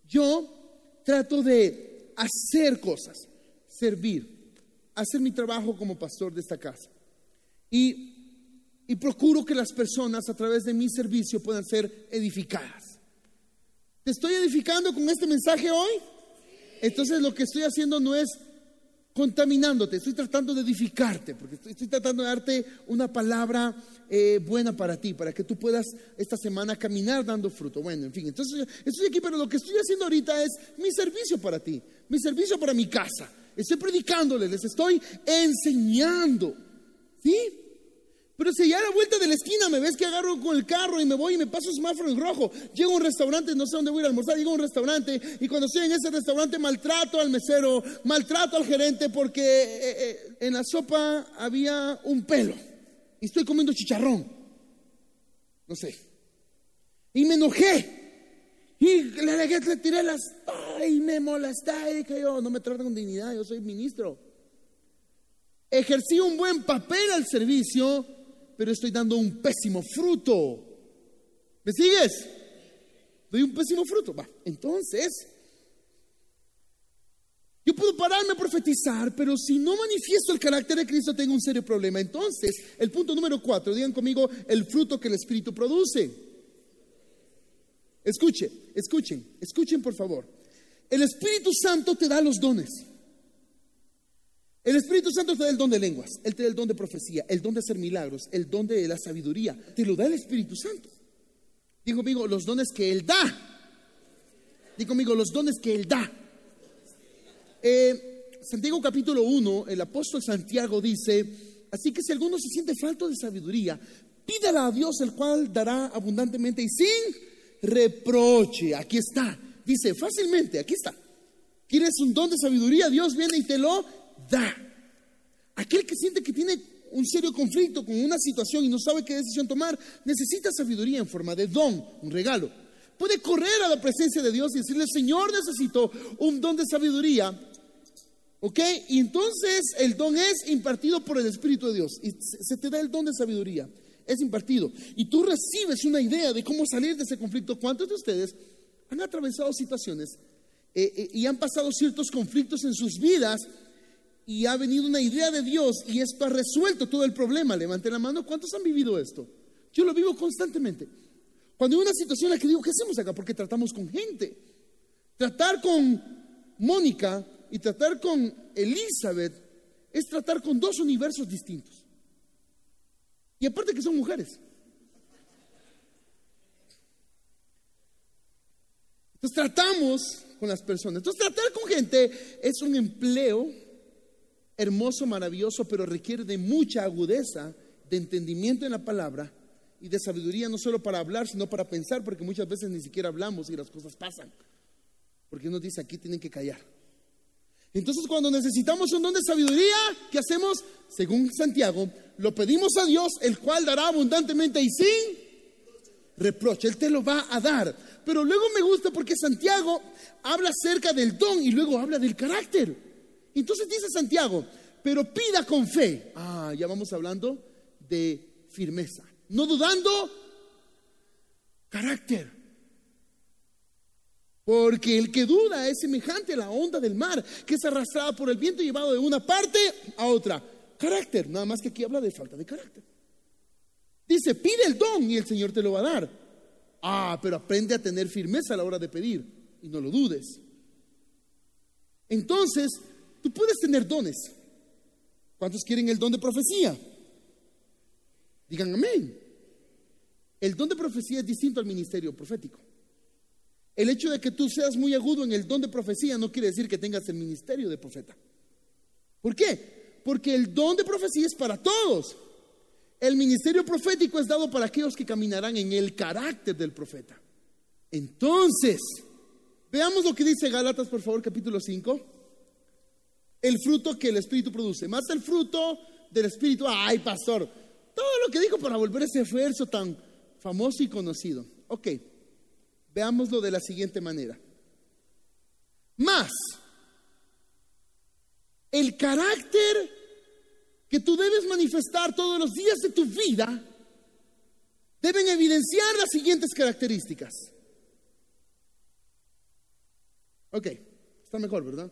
Yo trato de hacer cosas, servir, hacer mi trabajo como pastor de esta casa. Y, y procuro que las personas a través de mi servicio puedan ser edificadas. ¿Te estoy edificando con este mensaje hoy? Entonces lo que estoy haciendo no es contaminándote, estoy tratando de edificarte, porque estoy, tratando de darte una palabra eh, buena para ti, para que tú puedas esta semana caminar dando fruto. Bueno, en fin, entonces estoy aquí, pero lo que estoy haciendo ahorita es mi servicio para ti, mi servicio para mi casa. Estoy predicándole, les estoy enseñando. ¿Sí? Pero si ya a la vuelta de la esquina me ves que agarro con el carro y me voy y me paso semáforo en rojo, llego a un restaurante, no sé dónde voy a almorzar, llego a un restaurante y cuando estoy en ese restaurante maltrato al mesero, maltrato al gerente porque eh, eh, en la sopa había un pelo y estoy comiendo chicharrón. No sé. Y me enojé. Y le, le tiré las... ¡Ay, me molesté! Y dije yo, no me tratan con dignidad, yo soy ministro. Ejercí un buen papel al servicio pero estoy dando un pésimo fruto. ¿Me sigues? Doy un pésimo fruto. Va, entonces, yo puedo pararme a profetizar, pero si no manifiesto el carácter de Cristo, tengo un serio problema. Entonces, el punto número cuatro, digan conmigo el fruto que el Espíritu produce. Escuchen, escuchen, escuchen por favor. El Espíritu Santo te da los dones. El Espíritu Santo te da el don de lenguas, Él te da el don de profecía, el don de hacer milagros, el don de la sabiduría. Te lo da el Espíritu Santo. Digo conmigo, los dones que Él da. Digo conmigo, los dones que Él da. Eh, Santiago capítulo 1, el apóstol Santiago dice, así que si alguno se siente falto de sabiduría, pídala a Dios, el cual dará abundantemente y sin reproche. Aquí está. Dice, fácilmente, aquí está. ¿Quieres un don de sabiduría? Dios viene y te lo da. Aquel que siente que tiene un serio conflicto con una situación y no sabe qué decisión tomar, necesita sabiduría en forma de don, un regalo. Puede correr a la presencia de Dios y decirle, Señor, necesito un don de sabiduría. ¿Ok? Y entonces el don es impartido por el Espíritu de Dios. Y se te da el don de sabiduría. Es impartido. Y tú recibes una idea de cómo salir de ese conflicto. ¿Cuántos de ustedes han atravesado situaciones eh, eh, y han pasado ciertos conflictos en sus vidas y ha venido una idea de Dios y esto ha resuelto todo el problema. Levanten la mano, ¿cuántos han vivido esto? Yo lo vivo constantemente. Cuando hay una situación en la que digo, ¿qué hacemos acá? Porque tratamos con gente. Tratar con Mónica y tratar con Elizabeth es tratar con dos universos distintos. Y aparte que son mujeres. Entonces tratamos con las personas. Entonces tratar con gente es un empleo hermoso, maravilloso, pero requiere de mucha agudeza, de entendimiento en la palabra y de sabiduría no solo para hablar, sino para pensar, porque muchas veces ni siquiera hablamos y las cosas pasan. Porque nos dice aquí tienen que callar. Entonces cuando necesitamos un don de sabiduría, ¿qué hacemos? Según Santiago, lo pedimos a Dios, el cual dará abundantemente y sin reproche. Él te lo va a dar. Pero luego me gusta porque Santiago habla acerca del don y luego habla del carácter. Entonces dice Santiago, pero pida con fe. Ah, ya vamos hablando de firmeza. No dudando, carácter. Porque el que duda es semejante a la onda del mar, que es arrastrada por el viento y llevado de una parte a otra. Carácter, nada más que aquí habla de falta de carácter. Dice, pide el don y el Señor te lo va a dar. Ah, pero aprende a tener firmeza a la hora de pedir y no lo dudes. Entonces, tú puedes tener dones. ¿Cuántos quieren el don de profecía? Digan amén. El don de profecía es distinto al ministerio profético. El hecho de que tú seas muy agudo en el don de profecía no quiere decir que tengas el ministerio de profeta. ¿Por qué? Porque el don de profecía es para todos. El ministerio profético es dado para aquellos que caminarán en el carácter del profeta. Entonces, veamos lo que dice Gálatas, por favor, capítulo 5. El fruto que el Espíritu produce. Más el fruto del Espíritu. Ay, pastor, todo lo que dijo para volver ese esfuerzo tan famoso y conocido. Ok. Veámoslo de la siguiente manera. Más, el carácter que tú debes manifestar todos los días de tu vida deben evidenciar las siguientes características. Ok, está mejor, ¿verdad?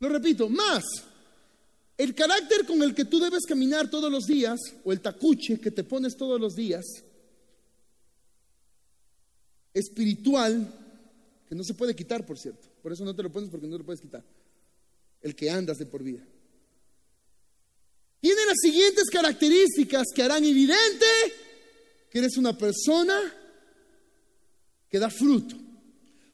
Lo repito, más, el carácter con el que tú debes caminar todos los días, o el tacuche que te pones todos los días, espiritual, que no se puede quitar, por cierto. Por eso no te lo pones porque no lo puedes quitar. El que andas de por vida. Tiene las siguientes características que harán evidente que eres una persona que da fruto.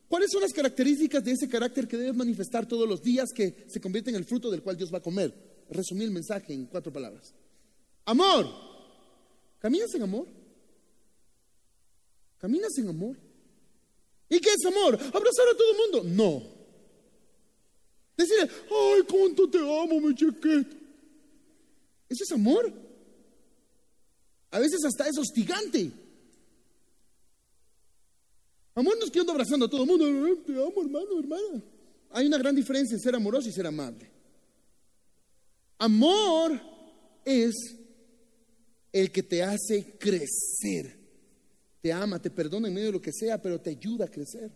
¿Cuáles son las características de ese carácter que debes manifestar todos los días que se convierte en el fruto del cual Dios va a comer? Resumí el mensaje en cuatro palabras. Amor. ¿Caminas en amor? ¿Caminas en amor? ¿Y qué es amor? ¿Abrazar a todo el mundo? No. Decirle, ay, cuánto te amo, mi chiquito. ¿Eso es amor? A veces hasta es hostigante. Amor no es que ando abrazando a todo el mundo. Te amo, hermano, hermana. Hay una gran diferencia en ser amoroso y ser amable. Amor es el que te hace crecer te ama, te perdona en medio de lo que sea, pero te ayuda a crecer.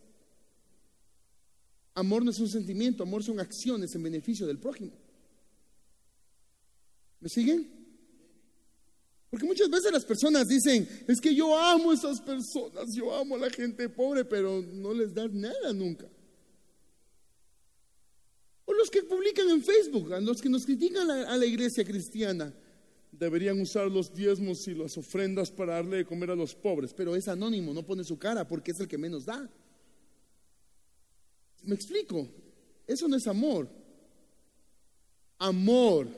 Amor no es un sentimiento, amor son acciones en beneficio del prójimo. ¿Me siguen? Porque muchas veces las personas dicen, es que yo amo a esas personas, yo amo a la gente pobre, pero no les das nada nunca. O los que publican en Facebook, a los que nos critican a la iglesia cristiana deberían usar los diezmos y las ofrendas para darle de comer a los pobres, pero es anónimo, no pone su cara porque es el que menos da. ¿Me explico? Eso no es amor. Amor.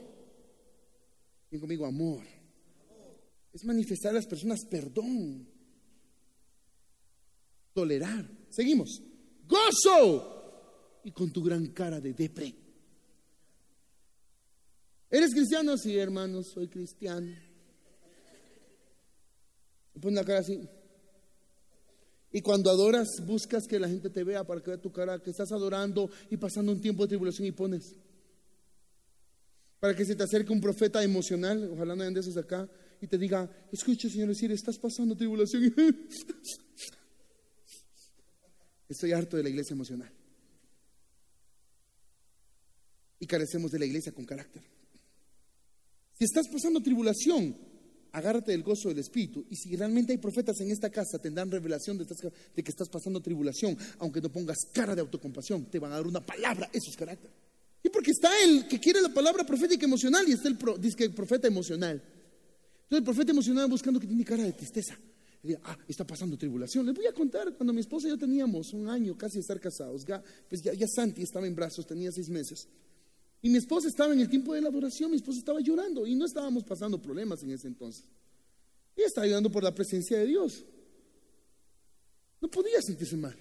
Ven conmigo, amor. Es manifestar a las personas perdón. Tolerar. Seguimos. Gozo. Y con tu gran cara de depre. ¿Eres cristiano? Sí, hermano, soy cristiano. Pon la cara así. Y cuando adoras, buscas que la gente te vea para que vea tu cara, que estás adorando y pasando un tiempo de tribulación y pones. Para que se te acerque un profeta emocional, ojalá no hayan de esos acá, y te diga, escucha, Señor, decir, estás pasando tribulación. Estoy harto de la iglesia emocional. Y carecemos de la iglesia con carácter. Si estás pasando tribulación, agárrate del gozo del Espíritu. Y si realmente hay profetas en esta casa, tendrán revelación de, que estás pasando tribulación, aunque no pongas cara de autocompasión, te van a dar una palabra, eso es carácter. Y porque está el que quiere la palabra profética emocional y está el, profeta emocional. Entonces el profeta emocional buscando que tiene cara de tristeza. Ah, está pasando tribulación. Les voy a contar, cuando mi esposa y yo teníamos un año casi de estar casados, pues ya, ya Santi estaba en brazos, tenía seis meses. Y mi esposa estaba en el tiempo de la adoración, mi esposa estaba llorando y no estábamos pasando problemas en ese entonces. Ella estaba ayudando por la presencia de Dios. No podía sentirse mal.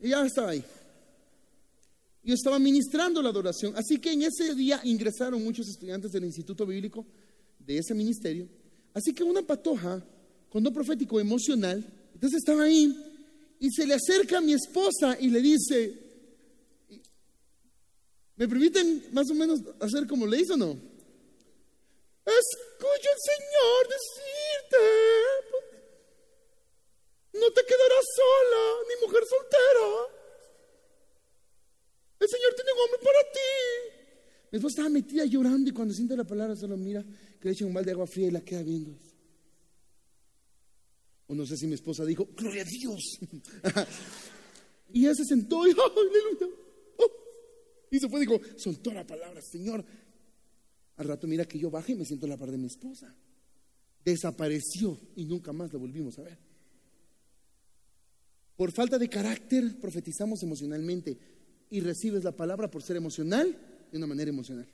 Ella estaba ahí. Yo estaba ministrando la adoración. Así que en ese día ingresaron muchos estudiantes del Instituto Bíblico de ese ministerio. Así que una patoja con don profético emocional, entonces estaba ahí y se le acerca a mi esposa y le dice, ¿me permiten más o menos hacer como le hizo o no? Escucha el Señor decirte, no te quedarás sola, ni mujer soltera. El Señor tiene un hombre para ti. Mi esposa estaba metida llorando y cuando siente la palabra solo mira que le echa un balde de agua fría y la queda viendo. O no sé si mi esposa dijo, gloria a Dios. y ella se sentó y, aleluya. Oh. Y se fue y dijo, soltó la palabra, Señor. Al rato mira que yo bajé y me siento en la par de mi esposa. Desapareció y nunca más la volvimos a ver. Por falta de carácter profetizamos emocionalmente y recibes la palabra por ser emocional de una manera emocional.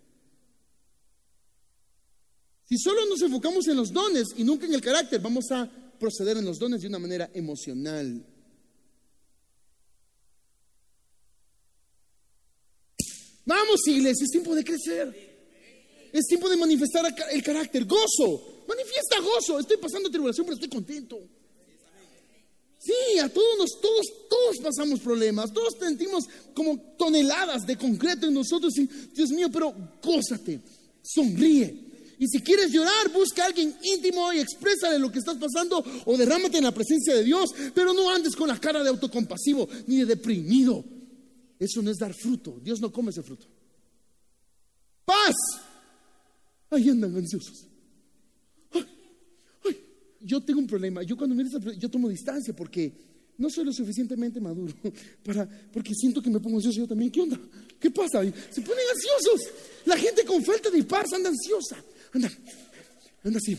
Si solo nos enfocamos en los dones y nunca en el carácter, vamos a proceder en los dones de una manera emocional. Vamos, iglesia, es tiempo de crecer. Es tiempo de manifestar el carácter, gozo. Manifiesta gozo. Estoy pasando tribulación, pero estoy contento. Sí, a todos nos, todos, todos pasamos problemas, todos sentimos como toneladas de concreto en nosotros Dios mío, pero gózate, sonríe. Y si quieres llorar, busca a alguien íntimo y exprésale lo que estás pasando o derrámate en la presencia de Dios, pero no andes con la cara de autocompasivo ni de deprimido. Eso no es dar fruto. Dios no come ese fruto. Paz. Ahí andan ansiosos yo tengo un problema. Yo cuando miro yo tomo distancia porque no soy lo suficientemente maduro para, porque siento que me pongo ansioso yo también. ¿Qué onda? ¿Qué pasa? Se ponen ansiosos. La gente con falta de paz anda ansiosa. Anda, anda así.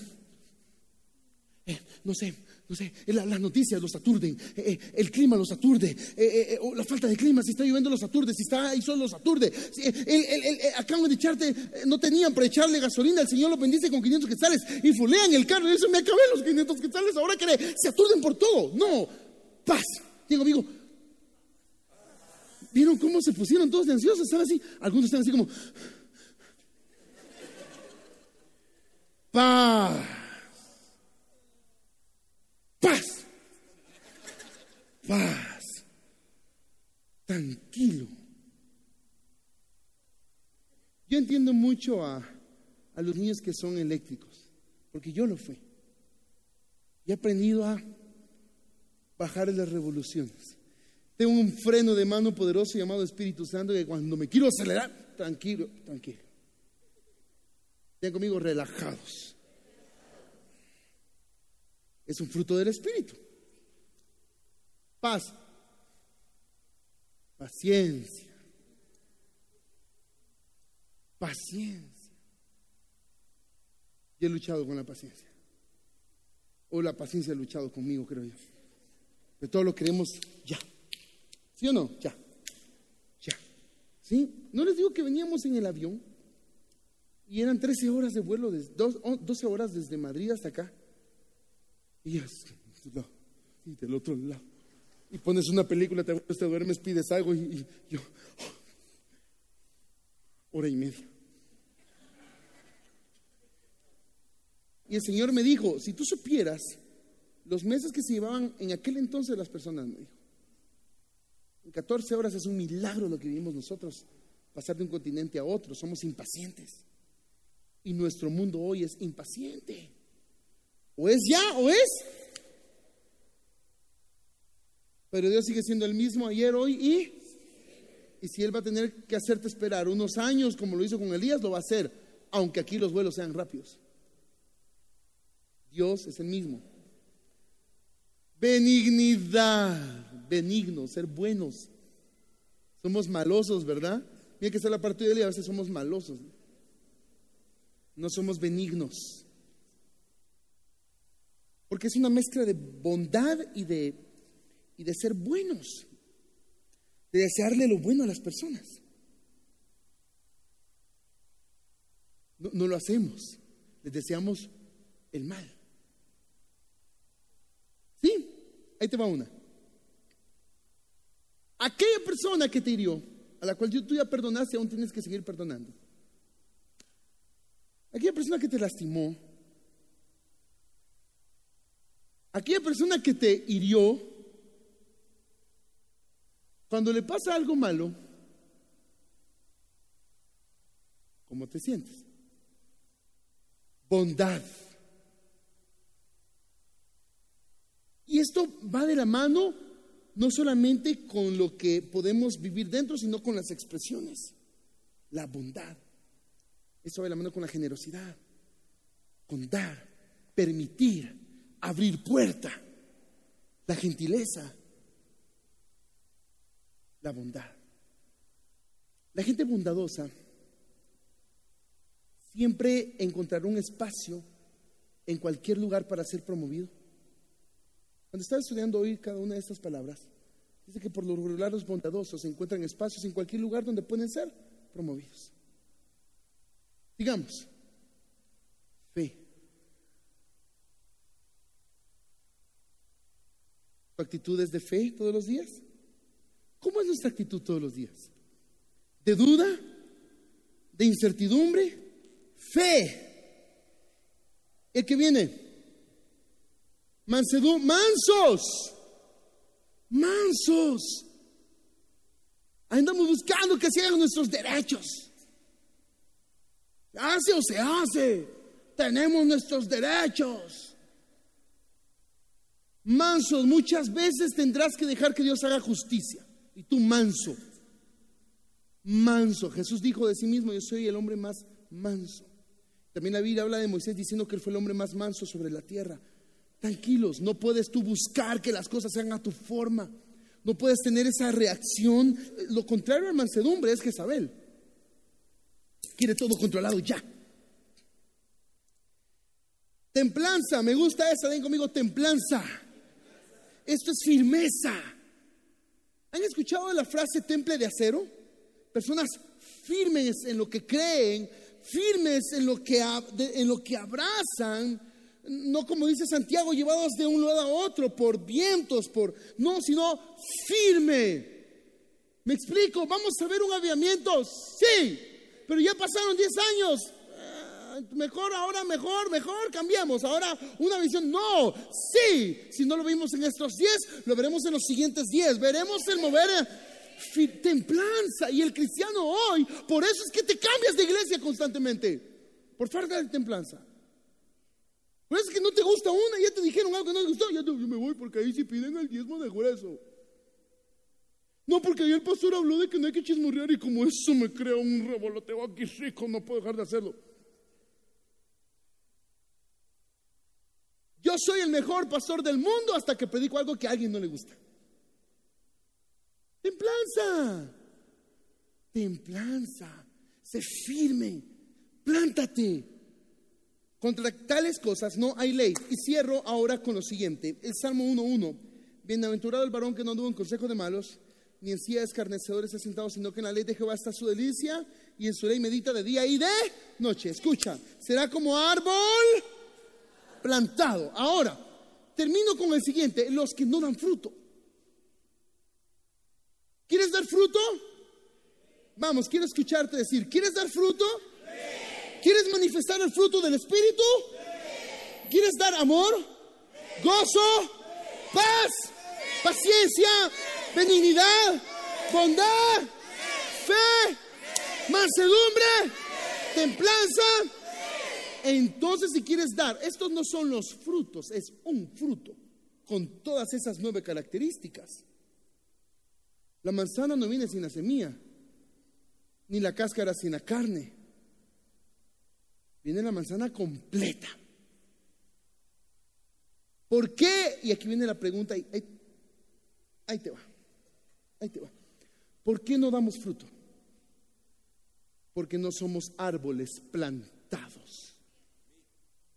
Eh, no sé, no sé, las noticias los aturden, eh, eh, el clima los aturde, eh, la falta de clima, si está lloviendo los aturde, si está ahí solo los aturde. acaban de echarte, no tenían para echarle gasolina, el Señor lo bendice con 500 quetzales y fulean el carro y eso me acabé los 500 quetzales, ahora que se aturden por todo. No, paz. Digo, amigo, ¿vieron cómo se pusieron todos de ansiosos? Están así, algunos están así como... Paz. Paz. Paz. Tranquilo. Yo entiendo mucho a, a los niños que son eléctricos, porque yo lo fui. Y he aprendido a bajar las revoluciones. Tengo un freno de mano poderoso llamado Espíritu Santo que cuando me quiero acelerar, tranquilo, tranquilo. Tengan conmigo relajados es un fruto del Espíritu. Paz, paciencia, paciencia. Y he luchado con la paciencia. O la paciencia ha luchado conmigo, creo yo. Pero todo lo queremos ya. ¿Sí o no? Ya. Ya. ¿Sí? No les digo que veníamos en el avión y eran 13 horas de vuelo, de 12 horas desde Madrid hasta acá. Y, y del otro lado. Y pones una película, te, duermes, pides algo y, yo, hora y media. Y el Señor me dijo, si tú supieras los meses que se llevaban en aquel entonces las personas, me dijo, en 14 horas es un milagro lo que vivimos nosotros, pasar de un continente a otro, somos impacientes. Y nuestro mundo hoy es impaciente. O es ya o es. Pero Dios sigue siendo el mismo ayer, hoy y... Y si Él va a tener que hacerte esperar unos años como lo hizo con Elías, lo va a hacer, aunque aquí los vuelos sean rápidos. Dios es el mismo. Benignidad, benignos, ser buenos. Somos malosos, ¿verdad? Mira que está la parte de Elías, a veces somos malosos. Somos benignos. Porque es una mezcla de bondad y de, y de ser buenos, de desearle lo bueno a las personas. No, lo hacemos, les deseamos el mal. ¿Sí? Ahí te va una. Aquella persona que te hirió, a la cual tú ya perdonaste, aún tienes que seguir perdonando. Aquella persona que te lastimó, aquella persona que te hirió, cuando le pasa algo malo, ¿cómo te sientes? Bondad. Y esto va de la mano no solamente con lo que podemos vivir dentro, sino con las expresiones. La bondad. Eso va de la mano con la generosidad, con dar, permitir, abrir puerta, la gentileza, la bondad. La gente bondadosa siempre encontrará un espacio en cualquier lugar para ser promovido. Cuando estaba estudiando hoy cada una de estas palabras, dice que por lo regular los bondadosos encuentran espacios en cualquier lugar donde pueden ser promovidos. Digamos, fe. ¿Tu actitud es de fe todos los días? ¿Cómo es nuestra actitud todos los días? ¿De duda? ¿De incertidumbre? Fe. El que viene. Mansedum, mansos. Mansos. Andamos buscando que se hagan nuestros derechos. ¿Se hace o se hace? Tenemos nuestros derechos. Mansos, muchas veces tendrás que dejar que Dios haga justicia. Y tú manso. Manso. Jesús dijo de sí mismo, yo soy el hombre más manso. También la Biblia habla de Moisés diciendo que él fue el hombre más manso sobre la tierra. Tranquilos, no puedes tú buscar que las cosas sean a tu forma. No puedes tener esa reacción. Lo contrario a mansedumbre es Jezabel. Quiere todo controlado ya. Templanza, me gusta esa, ven conmigo, templanza. Esto es firmeza. ¿Han escuchado la frase temple de acero? Personas firmes en lo que creen, firmes en lo que, en lo que abrazan, no como dice Santiago, llevados de un lado a otro por vientos, por no, sino firme. ¿Me explico? ¿Vamos a ver un aviamiento? Sí, pero ya pasaron 10 años. Ah, mejor, ahora mejor, mejor, cambiamos. Ahora una visión, no, sí. Si no lo vimos en estos 10, lo veremos en los siguientes 10. Veremos el mover eh, templanza. Y el cristiano hoy, por eso es que te cambias de iglesia constantemente. Por falta de templanza. Pero es que no te gusta una, ya te dijeron algo que no te gustó, yo me voy porque ahí sí piden el diezmo de grueso. No, porque ahí el pastor habló de que no hay que chismorrear y como eso me crea un revoloteo aquí rico, no puedo dejar de hacerlo. Yo soy el mejor pastor del mundo hasta que predico algo que a alguien no le gusta. Templanza, templanza, sé firme, plántate. Contra tales cosas no hay ley. Y cierro ahora con lo siguiente. El Salmo 1.1. Bienaventurado el varón que no anduvo en consejo de malos, ni en silla de escarnecedores ha sentado, sino que en la ley de Jehová está su delicia, y en su ley medita de día y de noche. Escucha, será como árbol plantado. Ahora, termino con el siguiente, los que no dan fruto. ¿Quieres dar fruto? Vamos, quiero escucharte decir, ¿quieres dar fruto? ¿Quieres manifestar el fruto del Espíritu? ¿Quieres dar amor? ¿Gozo? ¿Paz? ¿Paciencia? ¿Benignidad? ¿Bondad? ¿Fe? ¿Mansedumbre? ¿Templanza? Entonces, si quieres dar, estos no son los frutos, es un fruto con todas esas nueve características. La manzana no viene sin la semilla, ni la cáscara sin la carne. Viene la manzana completa. ¿Por qué? Y aquí viene la pregunta, ahí, ahí, te va, ahí te va. ¿Por qué no damos fruto? Porque no somos árboles plantados.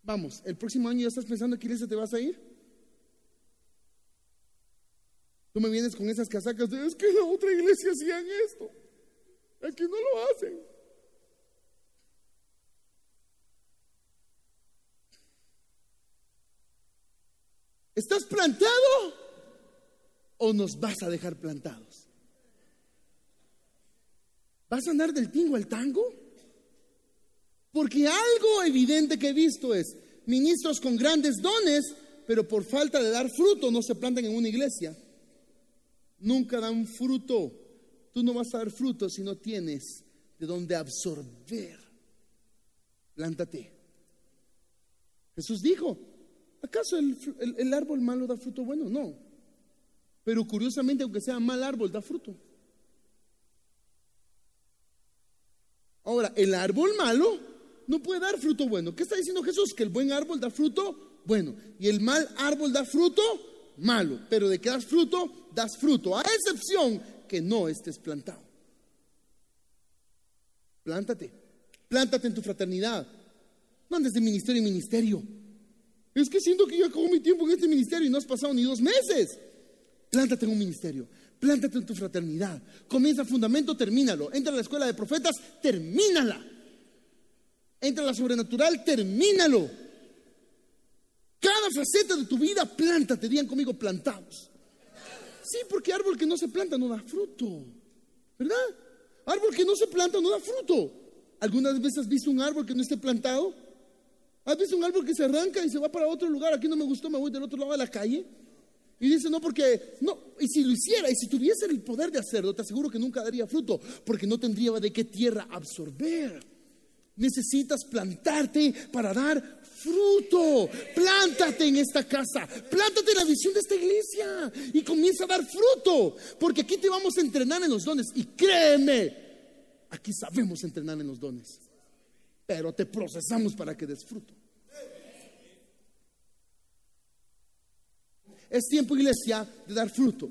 Vamos, el próximo año ya estás pensando que iglesia te vas a ir. Tú me vienes con esas casacas de es que la otra iglesia hacían esto. Aquí no lo hacen. ¿Estás plantado o nos vas a dejar plantados? ¿Vas a andar del tingo al tango? Porque algo evidente que he visto es ministros con grandes dones, pero por falta de dar fruto no se plantan en una iglesia. Nunca dan fruto. Tú no vas a dar fruto si no tienes de donde absorber. Plántate. Jesús dijo, ¿acaso el, árbol malo da fruto bueno? No. Pero curiosamente, aunque sea mal árbol, da fruto. Ahora, el árbol malo no puede dar fruto bueno. ¿Qué está diciendo Jesús? Que el buen árbol da fruto bueno y el mal árbol da fruto malo. Pero de que das fruto, das fruto, a excepción que no estés plantado. Plántate, plántate en tu fraternidad. No andes de ministerio en ministerio. Es que siento que yo acabo mi tiempo en este ministerio y no has pasado ni dos meses. Plántate en un ministerio, plántate en tu fraternidad. Comienza fundamento, termínalo. Entra a la escuela de profetas, termínala. Entra a la sobrenatural, termínalo. Cada faceta de tu vida, plántate, digan conmigo, plantados. Sí, porque árbol que no se planta no da fruto, ¿verdad? Árbol que no se planta no da fruto. ¿Algunas veces has visto un árbol que no esté plantado? ¿Has visto un árbol que se arranca y se va para otro lugar? Aquí no me gustó, me voy del otro lado de la calle. Y dice, no, porque, no, y si lo hiciera, y si tuviese el poder de hacerlo, te aseguro que nunca daría fruto, porque no tendría de qué tierra absorber. Necesitas plantarte para dar fruto. Plántate en esta casa, plántate en la visión de esta iglesia y comienza a dar fruto, porque aquí te vamos a entrenar en los dones. Y créeme, aquí sabemos entrenar en los dones, pero te procesamos para que des fruto. Es tiempo, iglesia, de dar fruto.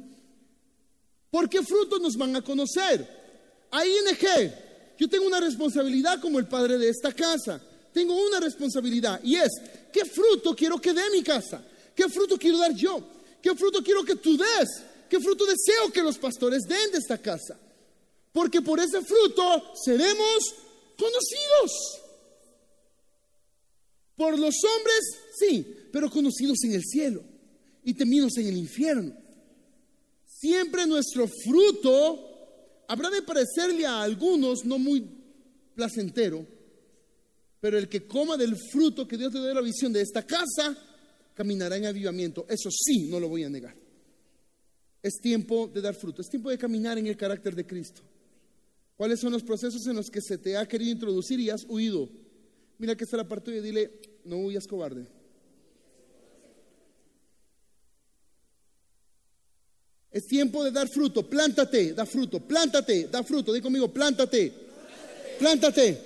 ¿Por qué fruto nos van a conocer? A ING, yo tengo una responsabilidad como el padre de esta casa. Tengo una responsabilidad y es, ¿qué fruto quiero que dé mi casa? ¿Qué fruto quiero dar yo? ¿Qué fruto quiero que tú des? ¿Qué fruto deseo que los pastores den de esta casa? Porque por ese fruto seremos conocidos. Por los hombres, sí, pero conocidos en el cielo y temidos en el infierno. Siempre nuestro fruto habrá de parecerle a algunos no muy placentero, pero el que coma del fruto que Dios te dé la visión de esta casa, caminará en avivamiento. Eso sí, no lo voy a negar. Es tiempo de dar fruto, es tiempo de caminar en el carácter de Cristo. ¿Cuáles son los procesos en los que se te ha querido introducir y has huido? Mira que está la parte y dile, no huyas cobarde. Es tiempo de dar fruto. Plántate, da fruto. Plántate, da fruto. Di conmigo, plántate. Plántate.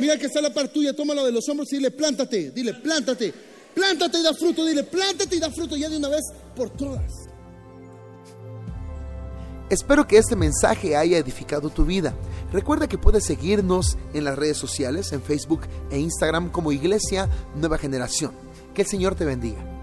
Mira que está la par tuya, tómalo de los hombros y dile, plántate. Dile, plántate. Plántate y da fruto. Dile, plántate y da fruto ya de una vez por todas. Espero que este mensaje haya edificado tu vida. Recuerda que puedes seguirnos en las redes sociales, en Facebook e Instagram como Iglesia Nueva Generación. Que el Señor te bendiga.